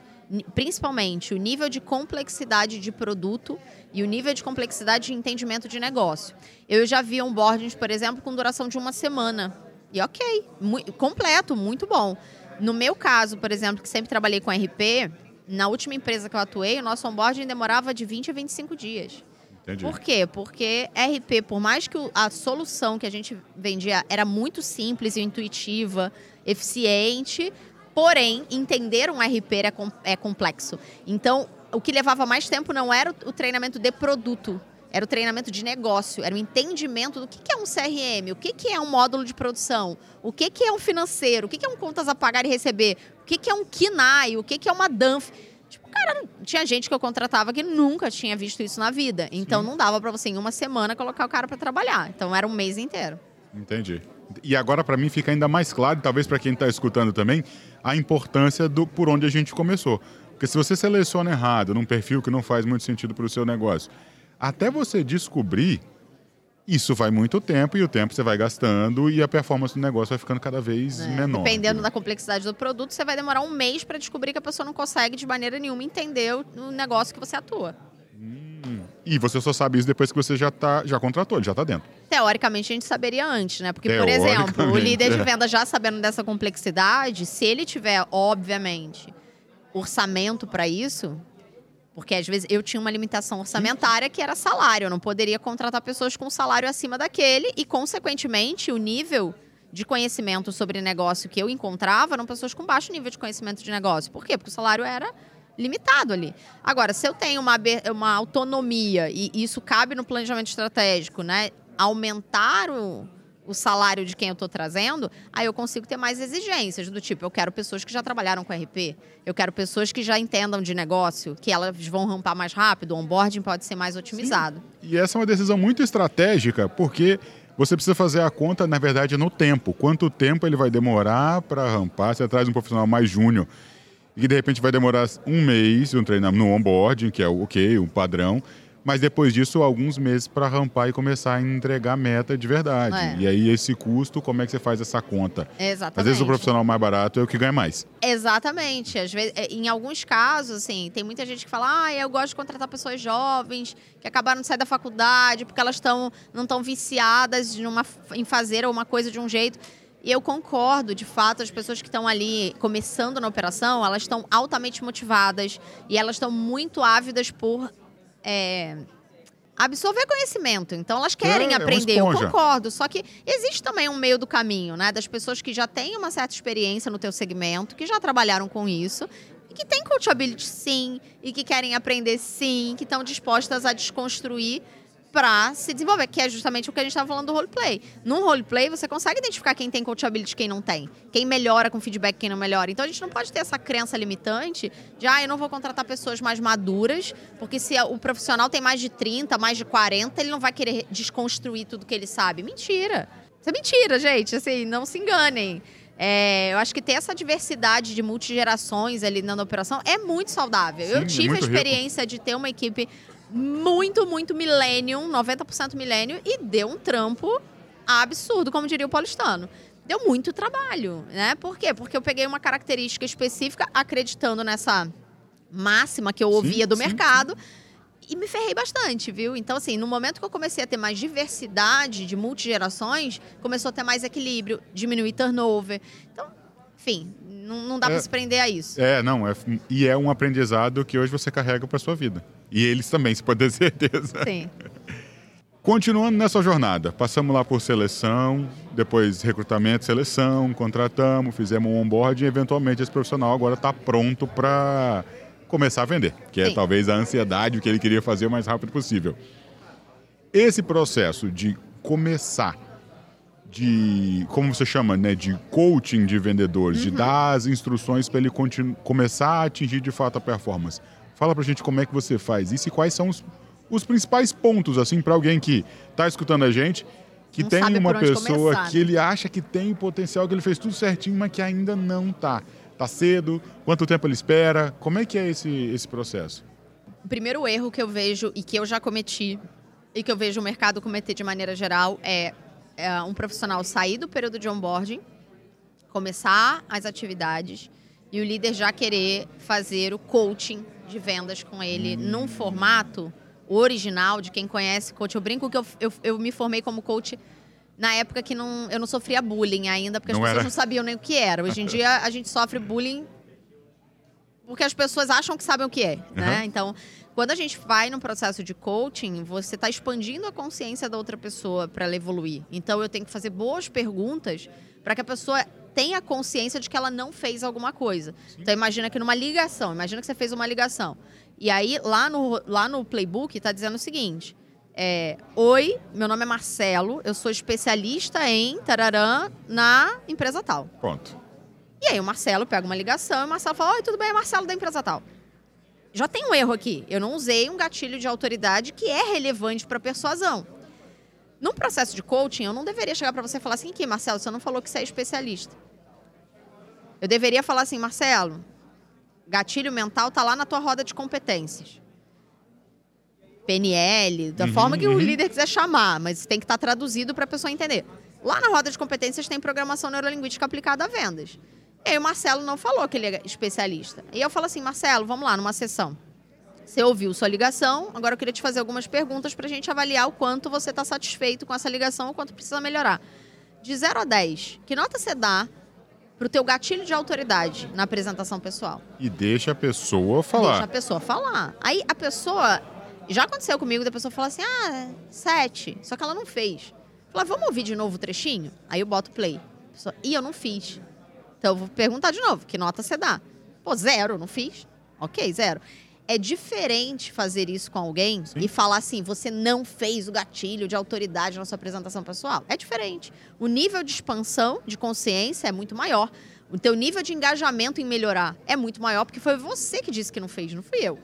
Principalmente o nível de complexidade de produto e o nível de complexidade de entendimento de negócio. Eu já vi onboardings, por exemplo, com duração de uma semana. E ok, muito, completo, muito bom. No meu caso, por exemplo, que sempre trabalhei com RP, na última empresa que eu atuei, o nosso onboarding demorava de 20 a 25 dias. Entendi. Por quê? Porque RP, por mais que a solução que a gente vendia era muito simples e intuitiva, eficiente, porém, entender um RP é, é complexo. Então, o que levava mais tempo não era o treinamento de produto, era o treinamento de negócio, era o entendimento do que é um CRM, o que é um módulo de produção, o que é um financeiro, o que é um contas a pagar e receber, o que é um KINAI, o que é uma DANF. Tipo, cara, tinha gente que eu contratava que nunca tinha visto isso na vida. Então Sim. não dava para você em uma semana colocar o cara para trabalhar. Então era um mês inteiro. Entendi. E agora para mim fica ainda mais claro, talvez para quem está escutando também, a importância do por onde a gente começou. Porque se você seleciona errado, num perfil que não faz muito sentido para o seu negócio, até você descobrir isso vai muito tempo e o tempo você vai gastando e a performance do negócio vai ficando cada vez é, menor. Dependendo da complexidade do produto, você vai demorar um mês para descobrir que a pessoa não consegue de maneira nenhuma entender o negócio que você atua. Hum, e você só sabe isso depois que você já, tá, já contratou, já está dentro. Teoricamente, a gente saberia antes, né? Porque, por exemplo, o líder de é. venda já sabendo dessa complexidade, se ele tiver, obviamente, orçamento para isso, porque às vezes eu tinha uma limitação orçamentária que era salário. Eu não poderia contratar pessoas com salário acima daquele e, consequentemente, o nível de conhecimento sobre negócio que eu encontrava eram pessoas com baixo nível de conhecimento de negócio. Por quê? Porque o salário era limitado ali. Agora, se eu tenho uma, uma autonomia e isso cabe no planejamento estratégico, né? Aumentar o, o salário de quem eu estou trazendo, aí eu consigo ter mais exigências, do tipo, eu quero pessoas que já trabalharam com RP, eu quero pessoas que já entendam de negócio, que elas vão rampar mais rápido, o onboarding pode ser mais otimizado. Sim. E essa é uma decisão muito estratégica, porque você precisa fazer a conta, na verdade, no tempo. Quanto tempo ele vai demorar para rampar? Você traz um profissional mais júnior e que de repente vai demorar um mês um treinamento no onboarding, que é o ok, o padrão mas depois disso, alguns meses para rampar e começar a entregar meta de verdade. É. E aí, esse custo, como é que você faz essa conta? Exatamente. Às vezes, o profissional mais barato é o que ganha mais. Exatamente. Às vezes, é, em alguns casos, assim, tem muita gente que fala: ah, eu gosto de contratar pessoas jovens que acabaram de sair da faculdade porque elas estão não estão viciadas numa, em fazer uma coisa de um jeito. E eu concordo, de fato, as pessoas que estão ali começando na operação, elas estão altamente motivadas e elas estão muito ávidas por é, absorver conhecimento. Então elas querem é, é aprender, eu concordo. Só que existe também um meio do caminho, né? Das pessoas que já têm uma certa experiência no teu segmento, que já trabalharam com isso. E que têm coachability sim, e que querem aprender sim, que estão dispostas a desconstruir para se desenvolver, que é justamente o que a gente estava falando do roleplay. Num roleplay, você consegue identificar quem tem coachability e quem não tem. Quem melhora com feedback quem não melhora. Então, a gente não pode ter essa crença limitante de, ah, eu não vou contratar pessoas mais maduras, porque se o profissional tem mais de 30, mais de 40, ele não vai querer desconstruir tudo que ele sabe. Mentira. Isso é mentira, gente. Assim, não se enganem. É, eu acho que ter essa diversidade de multigerações ali na operação é muito saudável. Sim, eu é tive é a experiência rico. de ter uma equipe muito, muito millennium, 90% millennium, e deu um trampo absurdo, como diria o paulistano. Deu muito trabalho, né? Por quê? Porque eu peguei uma característica específica, acreditando nessa máxima que eu ouvia sim, do sim, mercado, sim. e me ferrei bastante, viu? Então, assim, no momento que eu comecei a ter mais diversidade de multigerações, começou a ter mais equilíbrio, diminuir turnover. Então, enfim, não, não dá é, para se prender a isso. É, não, é, e é um aprendizado que hoje você carrega para sua vida. E eles também, se pode ter *laughs* certeza. Sim. Continuando nessa jornada, passamos lá por seleção, depois recrutamento, seleção, contratamos, fizemos um onboard e eventualmente esse profissional agora está pronto para começar a vender, que é Sim. talvez a ansiedade, o que ele queria fazer o mais rápido possível. Esse processo de começar de como você chama, né, de coaching de vendedores, uhum. de dar as instruções para ele começar a atingir de fato a performance. Fala pra gente como é que você faz isso e quais são os, os principais pontos assim para alguém que está escutando a gente, que não tem uma pessoa começar, que né? ele acha que tem potencial, que ele fez tudo certinho, mas que ainda não tá. Tá cedo? Quanto tempo ele espera? Como é que é esse esse processo? O primeiro erro que eu vejo e que eu já cometi e que eu vejo o mercado cometer de maneira geral é é, um profissional sair do período de onboarding, começar as atividades e o líder já querer fazer o coaching de vendas com ele num formato original de quem conhece coach. Eu brinco que eu, eu, eu me formei como coach na época que não, eu não sofria bullying ainda, porque as não pessoas era. não sabiam nem o que era. Hoje em dia a gente sofre bullying porque as pessoas acham que sabem o que é, uhum. né? Então, quando a gente vai no processo de coaching, você está expandindo a consciência da outra pessoa para ela evoluir. Então eu tenho que fazer boas perguntas para que a pessoa tenha consciência de que ela não fez alguma coisa. Sim. Então imagina que numa ligação, imagina que você fez uma ligação. E aí lá no, lá no playbook está dizendo o seguinte: é, Oi, meu nome é Marcelo, eu sou especialista em tararã na empresa tal. Ponto. E aí o Marcelo pega uma ligação e o Marcelo fala: Oi, tudo bem, é Marcelo da empresa tal já tem um erro aqui. Eu não usei um gatilho de autoridade que é relevante para persuasão. Num processo de coaching, eu não deveria chegar para você e falar assim: que Marcelo, você não falou que você é especialista. Eu deveria falar assim, Marcelo, gatilho mental tá lá na tua roda de competências. PNL, da uhum, forma que uhum. o líder quiser chamar, mas tem que estar tá traduzido para a pessoa entender. Lá na roda de competências tem programação neurolinguística aplicada a vendas. E aí o Marcelo não falou que ele é especialista. E eu falo assim, Marcelo, vamos lá, numa sessão. Você ouviu sua ligação, agora eu queria te fazer algumas perguntas para a gente avaliar o quanto você está satisfeito com essa ligação ou quanto precisa melhorar. De 0 a 10, que nota você dá para o teu gatilho de autoridade na apresentação pessoal? E deixa a pessoa falar. Deixa a pessoa falar. Aí a pessoa... Já aconteceu comigo da pessoa falar assim, ah, 7, só que ela não fez. Fala, vamos ouvir de novo o trechinho? Aí eu boto play. Pessoa, e eu não fiz. Então, eu vou perguntar de novo: que nota você dá? Pô, zero, não fiz. Ok, zero. É diferente fazer isso com alguém Sim. e falar assim: você não fez o gatilho de autoridade na sua apresentação pessoal. É diferente. O nível de expansão de consciência é muito maior. O teu nível de engajamento em melhorar é muito maior, porque foi você que disse que não fez, não fui eu.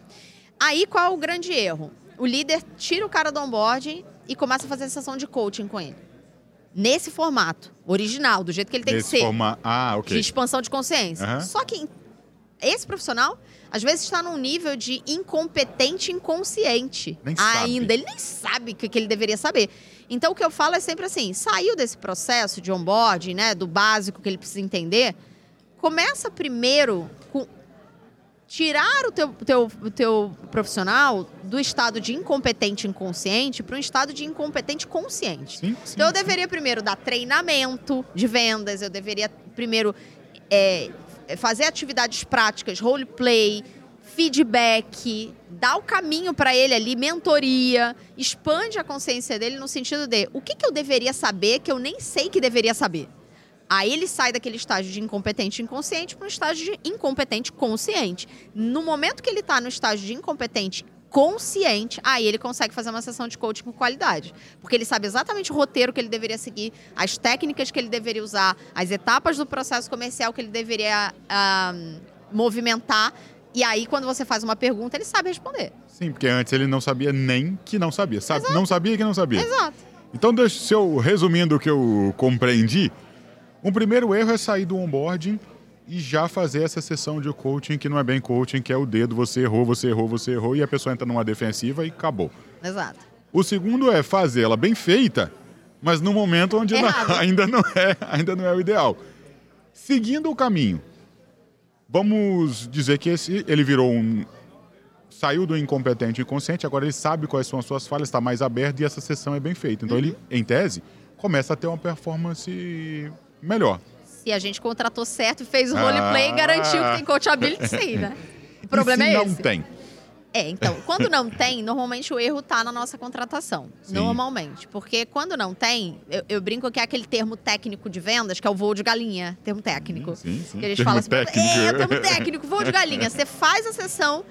Aí, qual é o grande erro? O líder tira o cara do onboarding e começa a fazer a sessão de coaching com ele nesse formato original, do jeito que ele tem nesse que ser. Forma... Ah, ok. De expansão de consciência. Uhum. Só que esse profissional, às vezes, está num nível de incompetente inconsciente. Nem ainda. Sabe. Ele nem sabe o que ele deveria saber. Então, o que eu falo é sempre assim: saiu desse processo de onboarding, né, do básico que ele precisa entender, começa primeiro com tirar o teu, teu, teu profissional do estado de incompetente inconsciente para um estado de incompetente consciente. Sim, sim, então eu deveria primeiro dar treinamento de vendas, eu deveria primeiro é, fazer atividades práticas, roleplay, feedback, dar o caminho para ele ali, mentoria, expande a consciência dele no sentido de o que, que eu deveria saber que eu nem sei que deveria saber. Aí ele sai daquele estágio de incompetente inconsciente para um estágio de incompetente consciente. No momento que ele está no estágio de incompetente consciente, aí ele consegue fazer uma sessão de coaching com qualidade. Porque ele sabe exatamente o roteiro que ele deveria seguir, as técnicas que ele deveria usar, as etapas do processo comercial que ele deveria uh, movimentar. E aí, quando você faz uma pergunta, ele sabe responder. Sim, porque antes ele não sabia nem que não sabia. Sabe, não sabia que não sabia. Exato. Então, deixa, eu resumindo o que eu compreendi, um primeiro erro é sair do onboarding e já fazer essa sessão de coaching que não é bem coaching, que é o dedo, você errou, você errou, você errou, e a pessoa entra numa defensiva e acabou. Exato. O segundo é fazer ela bem feita, mas no momento onde não, *laughs* ainda, não é, ainda não é o ideal. Seguindo o caminho, vamos dizer que esse, ele virou um. Saiu do incompetente inconsciente, agora ele sabe quais são as suas falhas, está mais aberto e essa sessão é bem feita. Então uhum. ele, em tese, começa a ter uma performance melhor. Se a gente contratou certo e fez o roleplay, ah. garantiu que tem coachability sim, né? *laughs* O problema e se é esse. não tem? É, então, quando não tem, normalmente o erro está na nossa contratação. Sim. Normalmente. Porque quando não tem, eu, eu, brinco que é aquele termo técnico de vendas, que é o voo de galinha, termo técnico. Sim, sim. Que a gente termo fala assim, técnico. é, termo técnico, voo de galinha. Você faz a sessão,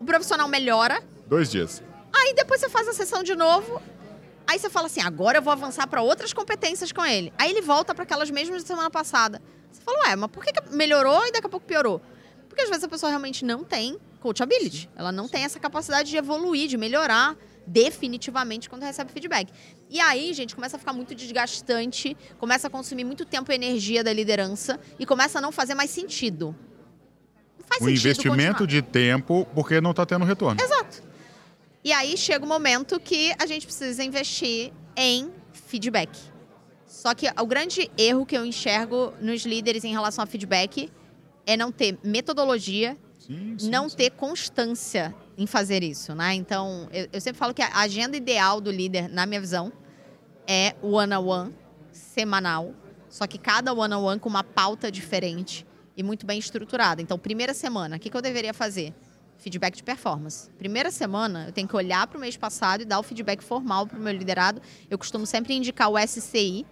o profissional melhora. Dois dias. Aí depois você faz a sessão de novo, Aí você fala assim, agora eu vou avançar para outras competências com ele. Aí ele volta para aquelas mesmas da semana passada. Você fala, ué, mas por que, que melhorou e daqui a pouco piorou? Porque às vezes a pessoa realmente não tem coachability. Ela não tem essa capacidade de evoluir, de melhorar definitivamente quando recebe feedback. E aí, gente, começa a ficar muito desgastante, começa a consumir muito tempo e energia da liderança e começa a não fazer mais sentido. Não faz o sentido investimento continuar. de tempo porque não está tendo retorno. Exato. E aí chega o momento que a gente precisa investir em feedback. Só que o grande erro que eu enxergo nos líderes em relação a feedback é não ter metodologia, sim, sim, não sim. ter constância em fazer isso, né? Então, eu, eu, sempre falo que a agenda ideal do líder, na minha visão, é o one-on-one semanal, só que cada one-on-one -on -one com uma pauta diferente e muito bem estruturada. Então, primeira semana, o que, que eu deveria fazer? Feedback de performance. Primeira semana, eu tenho que olhar para o mês passado e dar o feedback formal para o meu liderado. Eu costumo sempre indicar o SCI,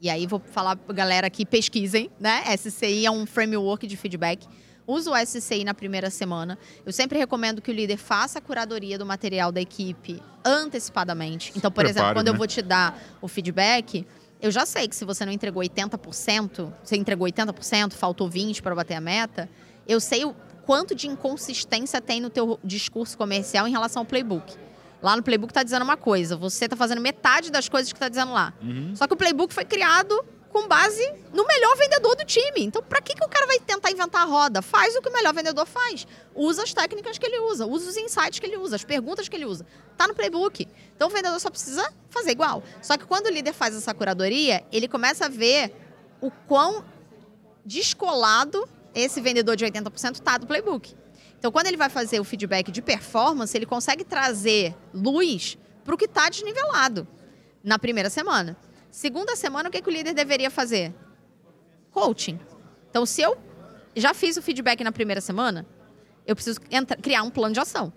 e aí vou falar para galera que pesquisem, né? SCI é um framework de feedback usa o SCI na primeira semana. Eu sempre recomendo que o líder faça a curadoria do material da equipe antecipadamente. Então, por Prepare, exemplo, quando né? eu vou te dar o feedback, eu já sei que se você não entregou 80%, você entregou 80%, faltou 20% para bater a meta, eu sei o quanto de inconsistência tem no teu discurso comercial em relação ao playbook. Lá no playbook está dizendo uma coisa, você está fazendo metade das coisas que está dizendo lá. Uhum. Só que o playbook foi criado com base no melhor vendedor do time. Então, para que, que o cara vai tentar inventar a roda? Faz o que o melhor vendedor faz. Usa as técnicas que ele usa, usa os insights que ele usa, as perguntas que ele usa. Tá no playbook. Então, o vendedor só precisa fazer igual. Só que quando o líder faz essa curadoria, ele começa a ver o quão descolado esse vendedor de 80% tá do playbook. Então, quando ele vai fazer o feedback de performance, ele consegue trazer luz para o que está desnivelado na primeira semana. Segunda semana, o que, que o líder deveria fazer? Coaching. Então, se eu já fiz o feedback na primeira semana, eu preciso criar um plano de ação.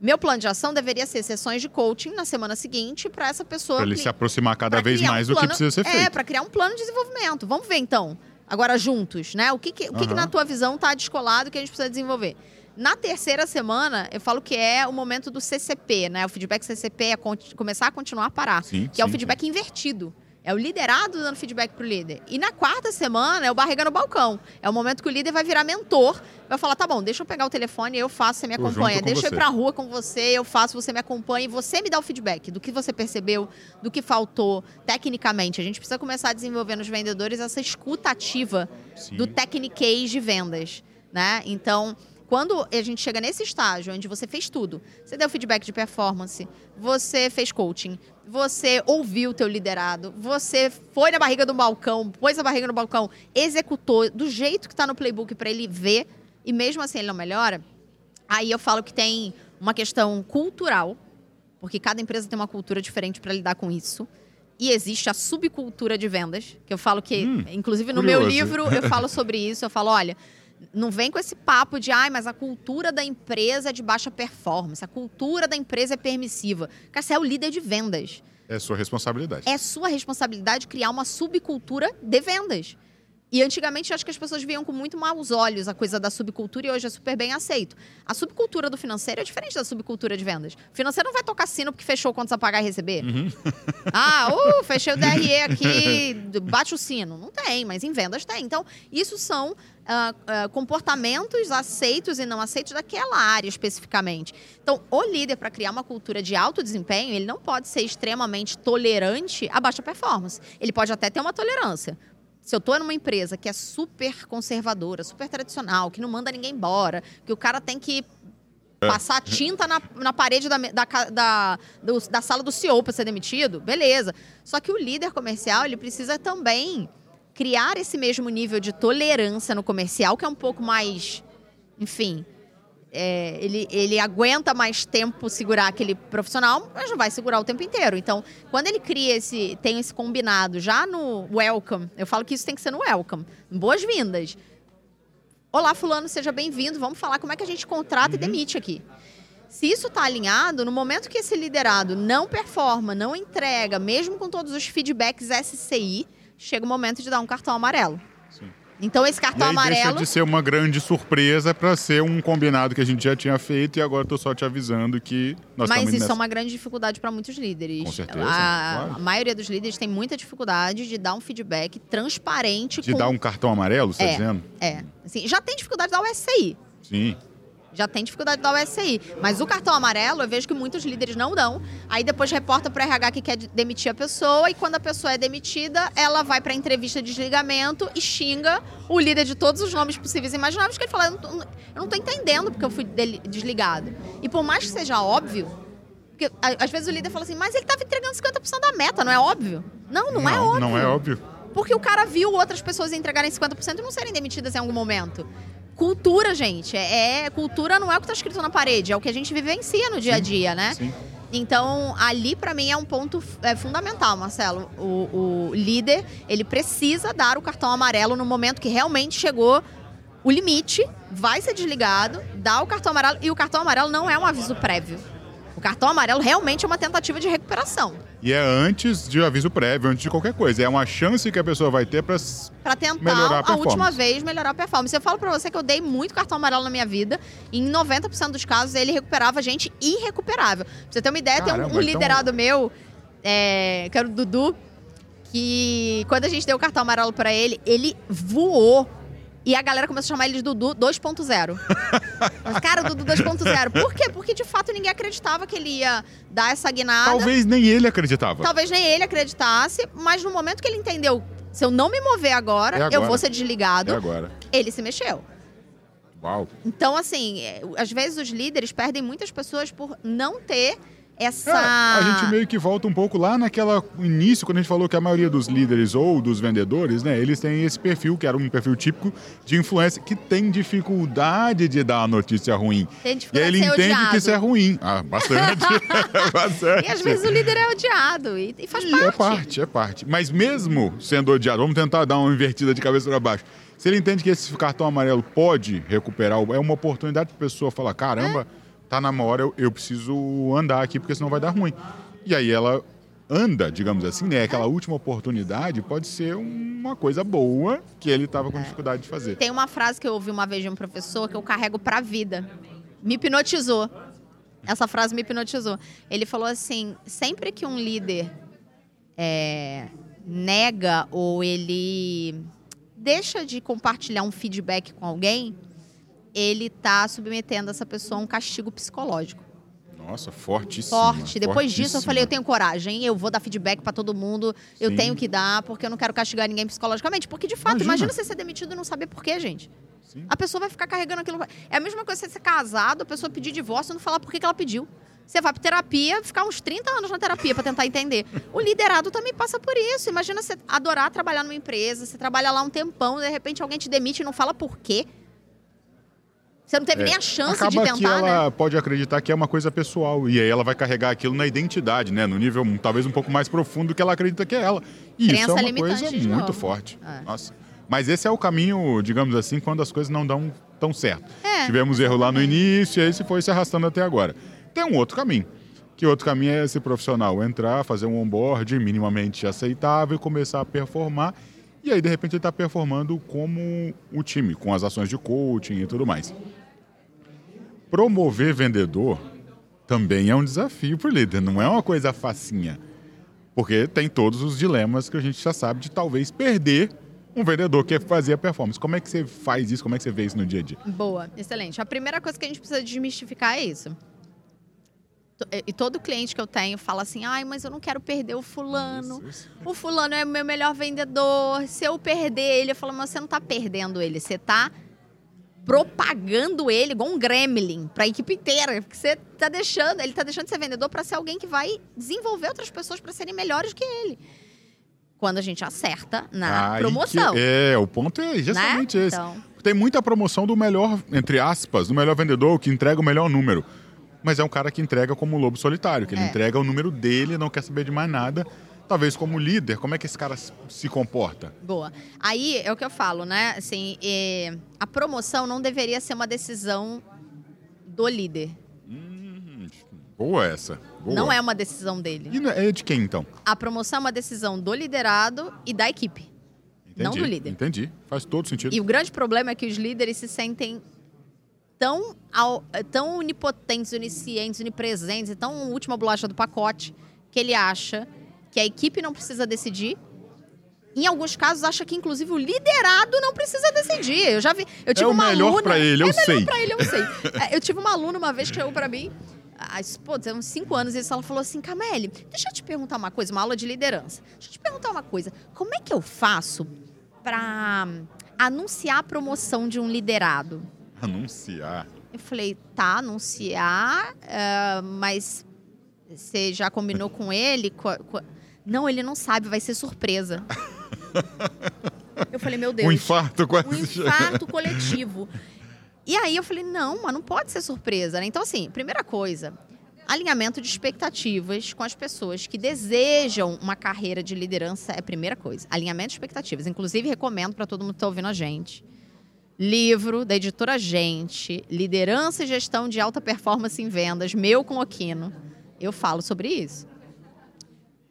Meu plano de ação deveria ser sessões de coaching na semana seguinte para essa pessoa. Para ele se aproximar cada vez mais um plano, do que precisa ser feito. É, para criar um plano de desenvolvimento. Vamos ver então, agora juntos, né? O que, que, o que, uhum. que na tua visão está descolado que a gente precisa desenvolver? Na terceira semana, eu falo que é o momento do CCP, né? O feedback CCP é começar a continuar a parar. Sim, que sim, é o feedback sim. invertido. É o liderado dando feedback pro líder. E na quarta semana é o barriga no balcão. É o momento que o líder vai virar mentor, vai falar: tá bom, deixa eu pegar o telefone, eu faço, você me acompanha. Deixa você. eu ir pra rua com você, eu faço, você me acompanha e você me dá o feedback do que você percebeu, do que faltou tecnicamente. A gente precisa começar a desenvolver nos vendedores essa escuta ativa Sim. do techniquez de vendas. Né? Então, quando a gente chega nesse estágio onde você fez tudo, você deu feedback de performance, você fez coaching, você ouviu o teu liderado, você foi na barriga do balcão, pôs a barriga no balcão, executou do jeito que está no playbook para ele ver e mesmo assim ele não melhora, aí eu falo que tem uma questão cultural, porque cada empresa tem uma cultura diferente para lidar com isso. E existe a subcultura de vendas, que eu falo que, hum, inclusive no curioso. meu livro, eu falo sobre isso. Eu falo, olha, não vem com esse papo de, ai, mas a cultura da empresa é de baixa performance, a cultura da empresa é permissiva. Cara, você é o líder de vendas. É sua responsabilidade. É sua responsabilidade criar uma subcultura de vendas. E antigamente acho que as pessoas viam com muito maus olhos a coisa da subcultura e hoje é super bem aceito. A subcultura do financeiro é diferente da subcultura de vendas. O financeiro não vai tocar sino porque fechou quantos a pagar e receber. Uhum. *laughs* Ah, uh, fechei o DRE aqui, *laughs* bate o sino. Não tem, mas em vendas tem. Então, isso são uh, uh, comportamentos aceitos e não aceitos daquela área especificamente. Então, o líder, para criar uma cultura de alto desempenho, ele não pode ser extremamente tolerante a baixa performance. Ele pode até ter uma tolerância, se eu estou numa empresa que é super conservadora, super tradicional, que não manda ninguém embora, que o cara tem que é. passar tinta na, na parede da, da, da, do, da sala do CEO para ser demitido, beleza. Só que o líder comercial, ele precisa também criar esse mesmo nível de tolerância no comercial, que é um pouco mais, enfim, é, ele, ele aguenta mais tempo segurar aquele profissional, mas não vai segurar o tempo inteiro. Então, quando ele cria esse, tem esse combinado já no welcome, eu falo que isso tem que ser no welcome, boas-vindas. Olá, fulano, seja bem-vindo. Vamos falar como é que a gente contrata uhum. e demite aqui. Se isso está alinhado, no momento que esse liderado não performa, não entrega, mesmo com todos os feedbacks SCI, chega o momento de dar um cartão amarelo. Sim. Então esse cartão e aí amarelo. Deixa de ser uma grande surpresa para ser um combinado que a gente já tinha feito e agora estou só te avisando que nós Mas isso nessa... é uma grande dificuldade para muitos líderes. Com certeza. A, claro. a, maioria dos líderes tem muita dificuldade de dar um feedback transparente. De com... dar um cartão amarelo, você é, está dizendo? É. Assim, já tem dificuldade de dar o SCI. Sim já tem dificuldade de dar o SCI. Mas o cartão amarelo, eu vejo que muitos líderes não dão. Aí depois reporta para o RH que quer demitir a pessoa e quando a pessoa é demitida, ela vai para a entrevista de desligamento e xinga o líder de todos os nomes possíveis e imagináveis, que ele fala, eu não, eu não tô entendendo porque eu fui desligado. E por mais que seja óbvio, porque às vezes o líder fala assim, mas ele estava entregando 50% da meta, não é óbvio? Não, não, não é óbvio. Não é óbvio. Porque o cara viu outras pessoas entregarem 50% e não serem demitidas em algum momento cultura, gente. É, é, cultura não é o que está escrito na parede, é o que a gente vivencia no dia a dia, né? Sim. Então, ali para mim é um ponto é, fundamental, Marcelo. O, o, líder, ele precisa dar o cartão amarelo no momento que realmente chegou o limite, vai ser desligado, dá o cartão amarelo e o cartão amarelo não é um aviso prévio. O cartão amarelo realmente é uma tentativa de recuperação. E é antes de aviso prévio, antes de qualquer coisa. É uma chance que a pessoa vai ter para tentar melhorar a, a última vez melhorar a performance. Eu falo para você que eu dei muito cartão amarelo na minha vida e em 90% dos casos ele recuperava gente irrecuperável. Pra você ter uma ideia, Caramba, tem um, um então liderado então... meu, é, que era o Dudu, que quando a gente deu o cartão amarelo para ele, ele voou e a galera começou a chamar ele de Dudu 2.0. Cara, Dudu 2.0. Por quê? Porque de fato ninguém acreditava que ele ia dar essa guinada. Talvez nem ele acreditava. Talvez nem ele acreditasse, mas no momento que ele entendeu, se eu não me mover agora, é agora. eu vou ser desligado. É agora. Ele se mexeu. Uau. Então, assim, é, às vezes os líderes perdem muitas pessoas por não ter essa. É, a gente meio que volta um pouco lá naquela início, quando a gente falou que a maioria dos líderes ou dos vendedores, né, eles têm esse perfil, que era um perfil típico de influência, que tem dificuldade de dar a notícia ruim. Tem e aí ele entende odiado. que isso é ruim. Ah, bastante. *laughs* *laughs* bastante. E às vezes o líder é odiado e, e faz e parte. É parte, é parte. Mas mesmo sendo odiado, vamos tentar dar uma invertida de cabeça para baixo. Se ele entende que esse cartão amarelo pode recuperar, é uma oportunidade para a pessoa falar: caramba. É tá na hora, eu, eu preciso andar aqui porque senão vai dar ruim. E aí ela anda, digamos assim, né? Aquela última oportunidade pode ser uma coisa boa que ele estava com dificuldade de fazer. Tem uma frase que eu ouvi uma vez de um professor que eu carrego para a vida. Me hipnotizou. Essa frase me hipnotizou. Ele falou assim: sempre que um líder é, nega ou ele deixa de compartilhar um feedback com alguém, ele está submetendo essa pessoa a um castigo psicológico. Nossa, fortíssimo. Forte. Depois disso, eu falei, eu tenho coragem, eu vou dar feedback para todo mundo, Sim. eu tenho que dar, porque eu não quero castigar ninguém psicologicamente. Porque, de fato, imagina, imagina você ser demitido e não saber por quê, gente. Sim. A pessoa vai ficar carregando aquilo. É a mesma coisa você ser casado, a pessoa pedir divórcio e não falar por que ela pediu. Você vai para terapia, ficar uns 30 anos na terapia para tentar entender. O liderado também passa por isso. Imagina você adorar trabalhar numa empresa, você trabalha lá um tempão, de repente alguém te demite e não fala por quê. Você não teve é. nem a chance Acaba de tentar, que ela né? pode acreditar que é uma coisa pessoal. E aí ela vai carregar aquilo na identidade, né? No nível talvez um pouco mais profundo que ela acredita que é ela. E Crença isso é uma coisa muito novo. forte. É. Nossa. Mas esse é o caminho, digamos assim, quando as coisas não dão tão certo. É, Tivemos erro lá no início e esse foi se arrastando até agora. Tem um outro caminho. Que outro caminho é esse profissional entrar, fazer um onboard minimamente aceitável e começar a performar. E aí, de repente, ele está performando como o time, com as ações de coaching e tudo mais. Promover vendedor também é um desafio para o líder, não é uma coisa facinha. Porque tem todos os dilemas que a gente já sabe de talvez perder um vendedor que fazia performance. Como é que você faz isso? Como é que você vê isso no dia a dia? Boa, excelente. A primeira coisa que a gente precisa desmistificar é isso. E todo cliente que eu tenho fala assim: ai, mas eu não quero perder o fulano. Isso, isso. O fulano é o meu melhor vendedor. Se eu perder ele, eu falo, mas você não está perdendo ele, você está propagando ele igual um gremlin para a equipe inteira, porque você tá deixando, ele tá deixando de ser vendedor para ser alguém que vai desenvolver outras pessoas para serem melhores que ele. Quando a gente acerta na Aí promoção. É, o ponto é justamente né? esse. Então... Tem muita promoção do melhor, entre aspas, do melhor vendedor que entrega o melhor número. Mas é um cara que entrega como um lobo solitário, que ele é. entrega o número dele, não quer saber de mais nada talvez como líder, como é que esse cara se comporta? Boa. Aí é o que eu falo, né? Assim, é, a promoção não deveria ser uma decisão do líder. Hum, boa essa. Boa. Não é uma decisão dele. E é de quem então? A promoção é uma decisão do liderado e da equipe. Entendi. entendi, não do líder. Entendi. Faz todo sentido. E o grande problema é que os líderes se sentem tão, tão onipotentes, oniscientes, onipresentes e tão última bolacha do pacote que ele acha que a equipe não precisa decidir. Em alguns casos, acha que inclusive o liderado não precisa decidir. Eu já vi. Eu tive é uma melhor aluna. Pra ele, eu é sei. melhor pra ele, eu sei. *laughs* É, eu tive uma aluna uma vez que chegou pra mim. Pô, tem uns cinco anos, e ela falou assim: Camille, deixa eu te perguntar uma coisa, uma aula de liderança. Deixa eu te perguntar uma coisa. Como é que eu faço para anunciar a promoção de um liderado? *laughs* Anunciar? Eu falei, tá, anunciar, uh, mas você já combinou com ele? Não, ele não sabe, vai ser surpresa. eu falei, meu Deus. Um infarto quase. Um infarto coletivo. E aí eu falei, não, mas não pode ser surpresa, né? Então, assim, primeira coisa, alinhamento de expectativas com as pessoas que desejam uma carreira de liderança é a primeira coisa. Alinhamento de expectativas. Inclusive, recomendo para todo mundo que está ouvindo a gente livro da editora Gente, Liderança e Gestão de Alta Performance em Vendas, meu com Aquino. Eu falo sobre isso.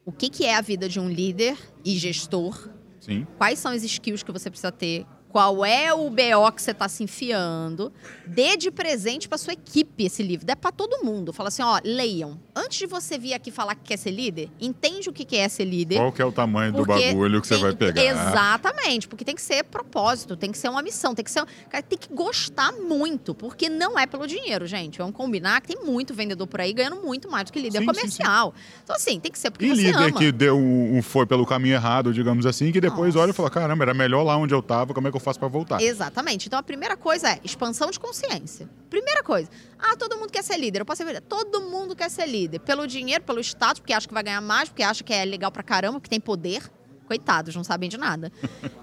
O que, que é a vida de um líder e gestor? Sim. Quais são os skills que você precisa ter? Qual é o BO que você está se enfiando, dê de presente para sua equipe esse livro, dê para todo mundo. Fala assim, ó, leiam. Antes de você vir aqui falar que quer ser líder, entende o que é ser líder. Qual que é o tamanho do bagulho que tem, você vai pegar. Exatamente, porque tem que ser propósito, tem que ser uma missão, tem que ser, cara, tem que gostar muito, porque não é pelo dinheiro, gente. Vamos combinar que tem muito vendedor por aí ganhando muito mais do que líder sim, comercial. Sim, sim. Então assim, tem que ser porque e você líder ama. que deu, foi pelo caminho errado, digamos assim, que depois Nossa. olha e fala, caramba, era melhor lá onde eu tava, como é que eu faço para voltar? Exatamente. Então a primeira coisa é expansão de consciência. Primeira coisa. Ah, todo mundo quer ser líder. Eu posso ser líder. Todo mundo quer ser líder. Pelo dinheiro, pelo status, porque acha que vai ganhar mais, porque acha que é legal pra caramba, porque tem poder. Coitados, não sabem de nada.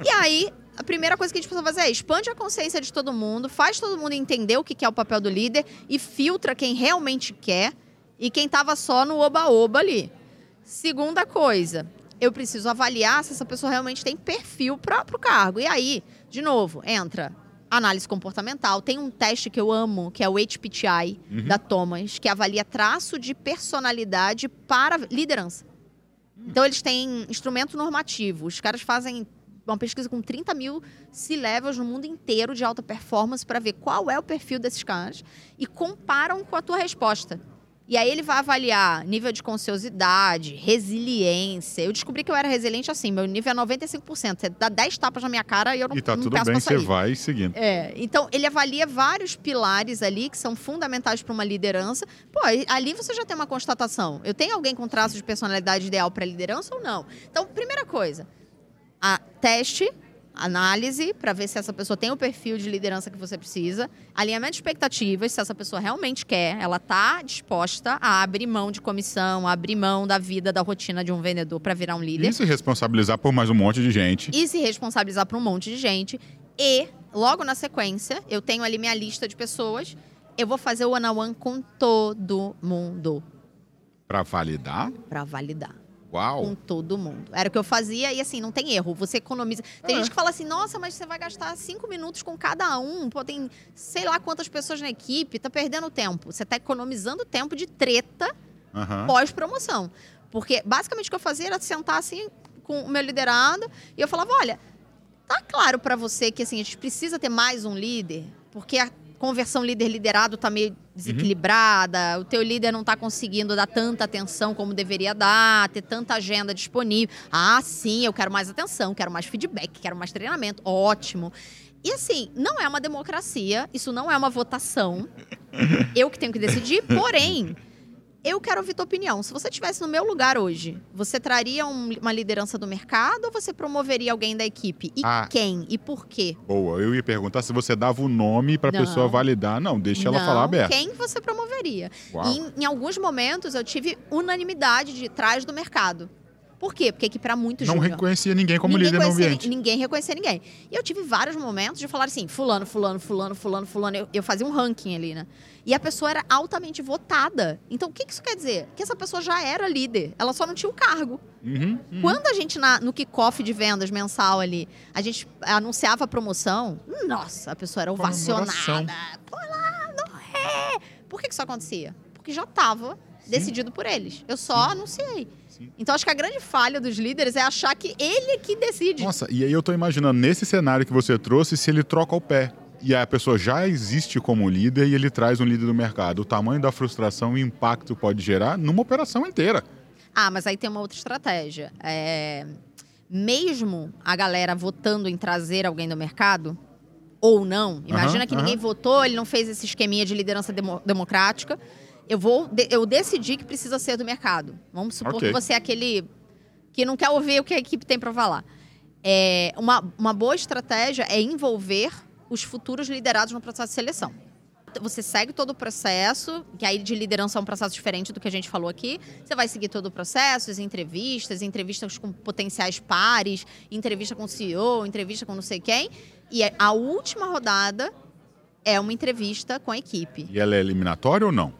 e aí, a primeira coisa que a gente precisa fazer é expande a consciência de todo mundo, faz todo mundo entender o que é o papel do líder e filtra quem realmente quer e quem estava só no oba-oba ali. Segunda coisa, eu preciso avaliar se essa pessoa realmente tem perfil para o cargo. E aí, de novo, entra análise comportamental. Tem um teste que eu amo, que é o HPTI uhum. da Thomas, que avalia traço de personalidade para liderança. Uhum. Então, eles têm instrumento normativo. Os caras fazem uma pesquisa com 30 mil C-levels no mundo inteiro de alta performance para ver qual é o perfil desses caras e comparam com a tua resposta. E aí ele vai avaliar nível de conciosidade, resiliência. Eu descobri que eu era resiliente assim, meu nível é 95%. Você dá 10 tapas na minha cara e eu não, e tá não tudo bem, você vai seguindo. É, então ele avalia vários pilares ali que são fundamentais para uma liderança. Pô, ali você já tem uma constatação. Eu tenho alguém com traço de personalidade ideal para liderança ou não? Então, primeira coisa, a teste análise para ver se essa pessoa tem o perfil de liderança que você precisa, alinhamento de expectativas, se essa pessoa realmente quer, ela está disposta a abrir mão de comissão, a abrir mão da vida, da rotina de um vendedor para virar um líder. E se responsabilizar por mais um monte de gente. E se responsabilizar por um monte de gente. E, logo na sequência, eu tenho ali minha lista de pessoas, eu vou fazer o one-on-one -on -one com todo mundo. Para validar? Para validar. Uau. com todo mundo. Era o que eu fazia e assim, não tem erro. Você economiza. Tem é. gente que fala assim, nossa, mas você vai gastar cinco minutos com cada um. Pô, tem sei lá quantas pessoas na equipe, tá perdendo tempo. Você tá economizando tempo de treta uhum. pós-promoção. Porque basicamente o que eu fazia era sentar assim com o meu liderado e eu falava, olha, tá claro para você que assim, a gente precisa ter mais um líder, porque a conversão líder-liderado está meio desequilibrada, uhum. o teu líder não está conseguindo dar tanta atenção como deveria dar, ter tanta agenda disponível. Ah, sim, eu quero mais atenção, quero mais feedback, quero mais treinamento. Ótimo. E assim, não é uma democracia, isso não é uma votação. *laughs* eu que tenho que decidir, porém. Eu quero ouvir tua opinião. Se você estivesse no meu lugar hoje, você traria um, uma liderança do mercado ou você promoveria alguém da equipe? E ah, quem? E por quê? Boa, eu ia perguntar se você dava o nome para a pessoa validar. Não, deixa ela falar aberto. Quem você promoveria? Em, em alguns momentos eu tive unanimidade de trás do mercado. Por quê? Porque aqui para muito Não reconhecia ninguém como ninguém líder no ambiente. Ninguém reconhecia ninguém. E eu tive vários momentos de falar assim, fulano, fulano, fulano, fulano, fulano. Eu, eu fazia um ranking ali, né? E a pessoa era altamente votada. Então, o que isso quer dizer? Que essa pessoa já era líder. Ela só não tinha o cargo. Uhum, uhum. Quando a gente, na, no kickoff de vendas mensal ali, a gente anunciava a promoção, nossa, a pessoa era ovacionada. Pô, lá, não é. Por que isso acontecia? Porque já estava decidido por eles. Eu só anunciei. Sim. Então acho que a grande falha dos líderes é achar que ele é que decide. Nossa, e aí eu tô imaginando, nesse cenário que você trouxe, se ele troca o pé. E a pessoa já existe como líder e ele traz um líder do mercado. O tamanho da frustração e impacto pode gerar numa operação inteira. Ah, mas aí tem uma outra estratégia. É... Mesmo a galera votando em trazer alguém do mercado, ou não, imagina uhum, que uhum. ninguém votou, ele não fez esse esqueminha de liderança demo democrática. Eu vou, eu decidi que precisa ser do mercado. Vamos supor okay. que você é aquele que não quer ouvir o que a equipe tem para falar. É, uma, uma boa estratégia é envolver os futuros liderados no processo de seleção você segue todo o processo, que aí de liderança é um processo diferente do que a gente falou aqui. Você vai seguir todo o processo, as entrevistas, entrevistas com potenciais pares, entrevista com o CEO, entrevista com não sei quem. E a última rodada é uma entrevista com a equipe. E ela é eliminatória ou não?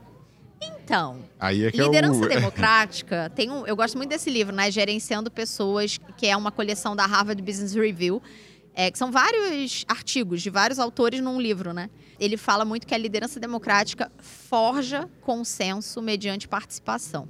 Então, Aí é que liderança é o... *laughs* democrática tem um, eu gosto muito desse livro, né, Gerenciando Pessoas, que é uma coleção da Harvard Business Review, é, que são vários artigos de vários autores num livro, né? ele fala muito que a liderança democrática forja consenso mediante participação.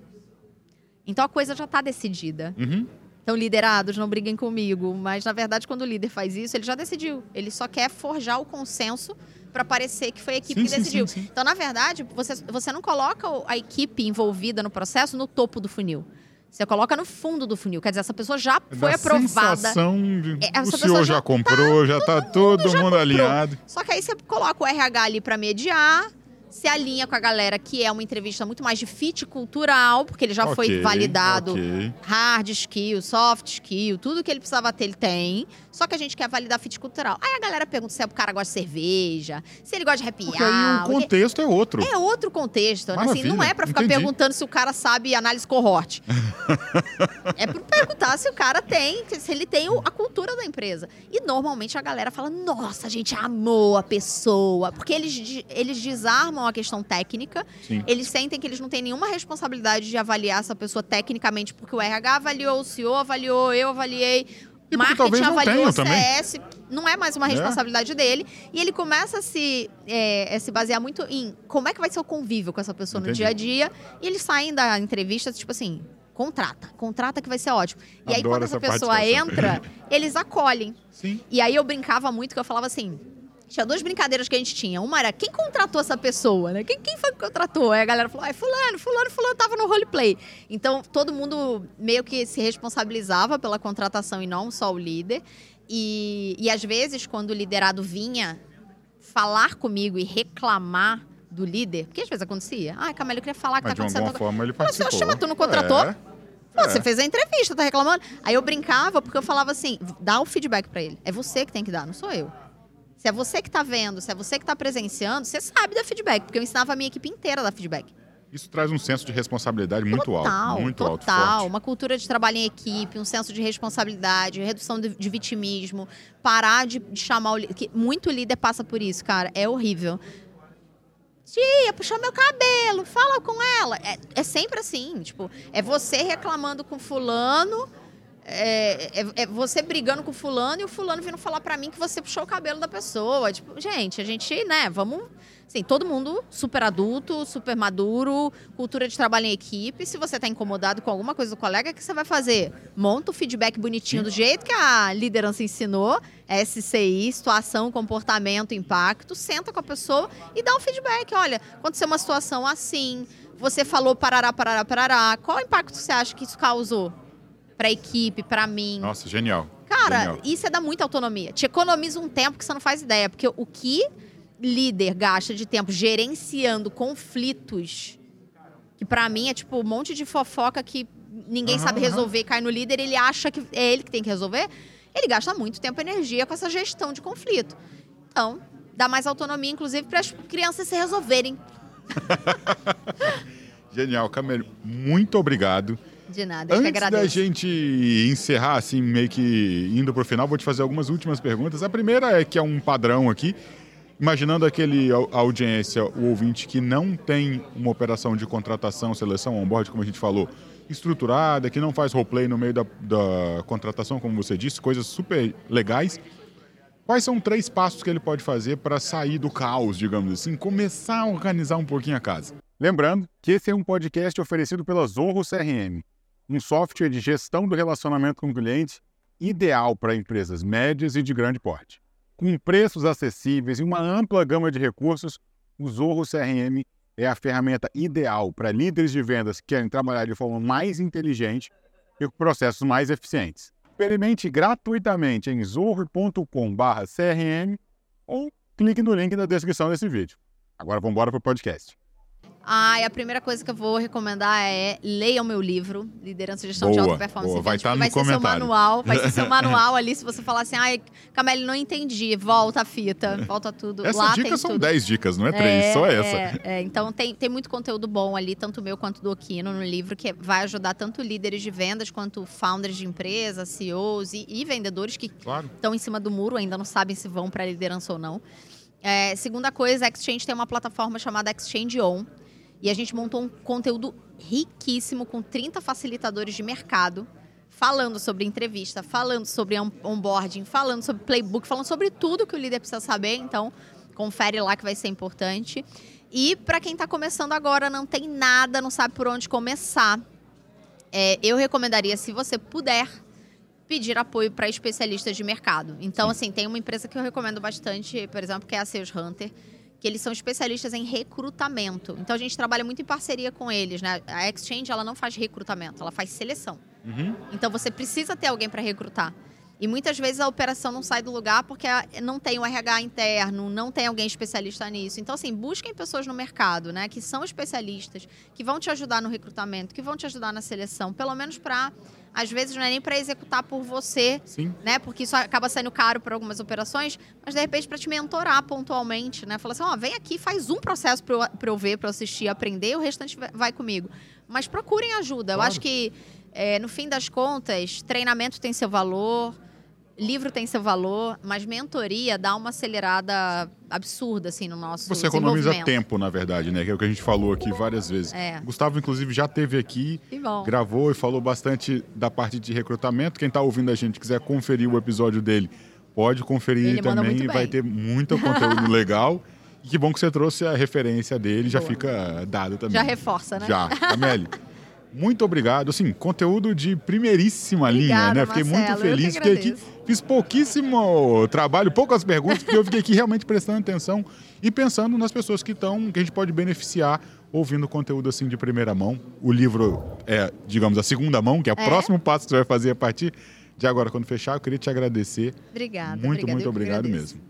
Então a coisa já está decidida. Uhum. Então, liderados, não briguem comigo. Mas, na verdade, quando o líder faz isso, ele já decidiu. Ele só quer forjar o consenso para parecer que foi a equipe sim, que decidiu. Sim, sim, então, na verdade, você, você não coloca a equipe envolvida no processo no topo do funil. Você coloca no fundo do funil. Quer dizer, essa pessoa já é foi aprovada. Sensação de... É, o senhor já, já comprou, tá, já está todo, todo mundo, mundo alinhado. Só que aí você coloca o RH ali para mediar se alinha com a galera que é uma entrevista muito mais de fit cultural, porque ele já okay, foi validado okay. hard skill, soft skill, tudo que ele precisava ter, ele tem. Só que a gente quer validar fit cultural. Aí a galera pergunta se é o cara gosta de cerveja, se ele gosta de happy porque aí o contexto é outro. É outro contexto. Né? Assim, não é para ficar Entendi. perguntando se o cara sabe análise cohort. *laughs* é para perguntar se o cara tem, se ele tem a cultura da empresa. E normalmente a galera fala: nossa, a gente amou a pessoa. Porque eles, eles desarmam a questão técnica. Sim. Eles sentem que eles não têm nenhuma responsabilidade de avaliar essa pessoa tecnicamente, porque o RH avaliou, o CEO avaliou, eu avaliei. E marketing avaliou o CS, também. não é mais uma é. responsabilidade é. dele. E ele começa a se, é, a se basear muito em como é que vai ser o convívio com essa pessoa Entendi. no dia a dia. E eles saem da entrevista, tipo assim, contrata, contrata que vai ser ótimo. E Adoro aí, quando essa, essa pessoa entra, *laughs* eles acolhem. Sim. E aí eu brincava muito que eu falava assim: tinha duas brincadeiras que a gente tinha. Uma era quem contratou essa pessoa, né? Quem, quem foi que contratou? Aí a galera falou, ah, fulano, fulano, fulano tava no roleplay. Então, todo mundo meio que se responsabilizava pela contratação e não só o líder. E, e às vezes, quando o liderado vinha falar comigo e reclamar do líder, porque às vezes acontecia. Ah, Camila, eu queria falar que Mas tá acontecendo. De alguma forma ele participou. Você chama, tu não contratou? É. Pô, é. Você fez a entrevista, tá reclamando? Aí eu brincava porque eu falava assim: dá o feedback para ele. É você que tem que dar, não sou eu. Se é você que está vendo, se é você que está presenciando, você sabe dar feedback, porque eu ensinava a minha equipe inteira a dar feedback. Isso traz um senso de responsabilidade muito total, alto. Muito total. alto. Total. Uma cultura de trabalho em equipe, um senso de responsabilidade, redução de, de vitimismo, parar de, de chamar o líder. Muito líder passa por isso, cara. É horrível. Tia, puxou meu cabelo, fala com ela. É, é sempre assim, tipo, é você reclamando com fulano é, é, é, você brigando com o fulano e o fulano vindo falar para mim que você puxou o cabelo da pessoa. Tipo, gente, a gente, né, vamos. Assim, todo mundo super adulto, super maduro, cultura de trabalho em equipe. Se você tá incomodado com alguma coisa do colega, o que você vai fazer? Monta o feedback bonitinho do jeito que a liderança ensinou, SCI, situação, comportamento, impacto. Senta com a pessoa e dá um feedback. Olha, aconteceu uma situação assim, você falou parará, parará, parará. Qual o impacto você acha que isso causou? Para equipe, para mim. Nossa, genial. Cara, genial. isso é dar muita autonomia. Te economiza um tempo que você não faz ideia, porque o que líder gasta de tempo gerenciando conflitos, que para mim é tipo um monte de fofoca que ninguém uhum, sabe resolver, uhum. cai no líder, ele acha que é ele que tem que resolver. Ele gasta muito tempo e energia com essa gestão de conflito. Então, dá mais autonomia, inclusive, para as crianças se resolverem. *laughs* Genial, Camelo. Muito obrigado. De nada, eu Antes que agradeço. da gente encerrar, assim, meio que indo para o final, vou te fazer algumas últimas perguntas. A primeira é que é um padrão aqui. Imaginando aquele a audiência, o ouvinte que não tem uma operação de contratação, seleção on-board, como a gente falou, estruturada, que não faz roleplay no meio da, da contratação, como você disse, coisas super legais. Quais são três passos que ele pode fazer para sair do caos, digamos assim, começar a organizar um pouquinho a casa? Lembrando que esse é um podcast oferecido pela Zorro CRM um software de gestão do relacionamento com o cliente ideal para empresas médias e de grande porte. Com preços acessíveis e uma ampla gama de recursos, o Zorro CRM é a ferramenta ideal para líderes de vendas que querem trabalhar de forma mais inteligente e com processos mais eficientes. Experimente gratuitamente em zorro.com/crm ou clique no link na descrição desse vídeo. Agora vamos embora para o podcast. Ah, e a primeira coisa que eu vou recomendar é leia o meu livro, Liderança e Gestão boa, de Alta Performance. Boa, vai estar tá no vai comentário. Ser seu manual, vai ser seu *laughs* manual ali. Se você falar assim, ai, Camille, não entendi, volta a fita, volta tudo. Essas dicas são 10 dicas, não é 3, é, só essa. É, é. Então tem, tem muito conteúdo bom ali, tanto meu quanto do Okino no livro, que vai ajudar tanto líderes de vendas quanto founders de empresas, CEOs e, e vendedores que claro. estão em cima do muro, ainda não sabem se vão para liderança ou não. É, segunda coisa, a Exchange tem uma plataforma chamada Exchange On e a gente montou um conteúdo riquíssimo com 30 facilitadores de mercado, falando sobre entrevista, falando sobre onboarding, falando sobre playbook, falando sobre tudo que o líder precisa saber. Então, confere lá que vai ser importante. E para quem está começando agora, não tem nada, não sabe por onde começar, é, eu recomendaria, se você puder, pedir apoio para especialistas de mercado. Então, Sim. assim, tem uma empresa que eu recomendo bastante, por exemplo, que é a Sales Hunter que eles são especialistas em recrutamento. Então a gente trabalha muito em parceria com eles, né? A Exchange ela não faz recrutamento, ela faz seleção. Uhum. Então você precisa ter alguém para recrutar. E muitas vezes a operação não sai do lugar porque não tem o RH interno, não tem alguém especialista nisso. Então, assim, busquem pessoas no mercado, né, que são especialistas, que vão te ajudar no recrutamento, que vão te ajudar na seleção, pelo menos para às vezes não é nem para executar por você, Sim. né? Porque isso acaba saindo caro para algumas operações, mas de repente para te mentorar pontualmente, né? Falar assim, ó, oh, vem aqui, faz um processo para eu, eu ver, para eu assistir, aprender, o restante vai comigo. Mas procurem ajuda. Claro. Eu acho que é, no fim das contas, treinamento tem seu valor, livro tem seu valor, mas mentoria dá uma acelerada absurda, assim, no nosso Você economiza tempo, na verdade, né? Que é o que a gente falou aqui várias vezes. É. Gustavo, inclusive, já teve aqui, gravou e falou bastante da parte de recrutamento. Quem está ouvindo a gente quiser conferir o episódio dele, pode conferir Ele também vai ter muito conteúdo *laughs* legal. E que bom que você trouxe a referência dele, Boa. já fica dado também. Já reforça, né? Já. Amélie, muito obrigado. Assim, conteúdo de primeiríssima Obrigada, linha, né? Fiquei muito feliz. Fiquei aqui, fiz pouquíssimo trabalho, poucas perguntas, porque eu fiquei aqui realmente prestando atenção e pensando nas pessoas que estão, que a gente pode beneficiar ouvindo conteúdo assim de primeira mão. O livro é, digamos, a segunda mão, que é o é? próximo passo que você vai fazer a partir de agora, quando fechar. Eu queria te agradecer. Obrigada. Muito, obrigada, muito obrigado mesmo.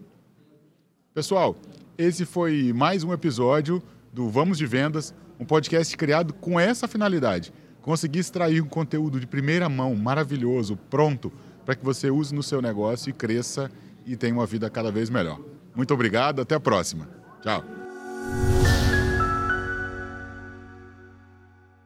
Pessoal, esse foi mais um episódio do Vamos de Vendas um podcast criado com essa finalidade. Conseguir extrair um conteúdo de primeira mão, maravilhoso, pronto, para que você use no seu negócio e cresça e tenha uma vida cada vez melhor. Muito obrigado, até a próxima. Tchau.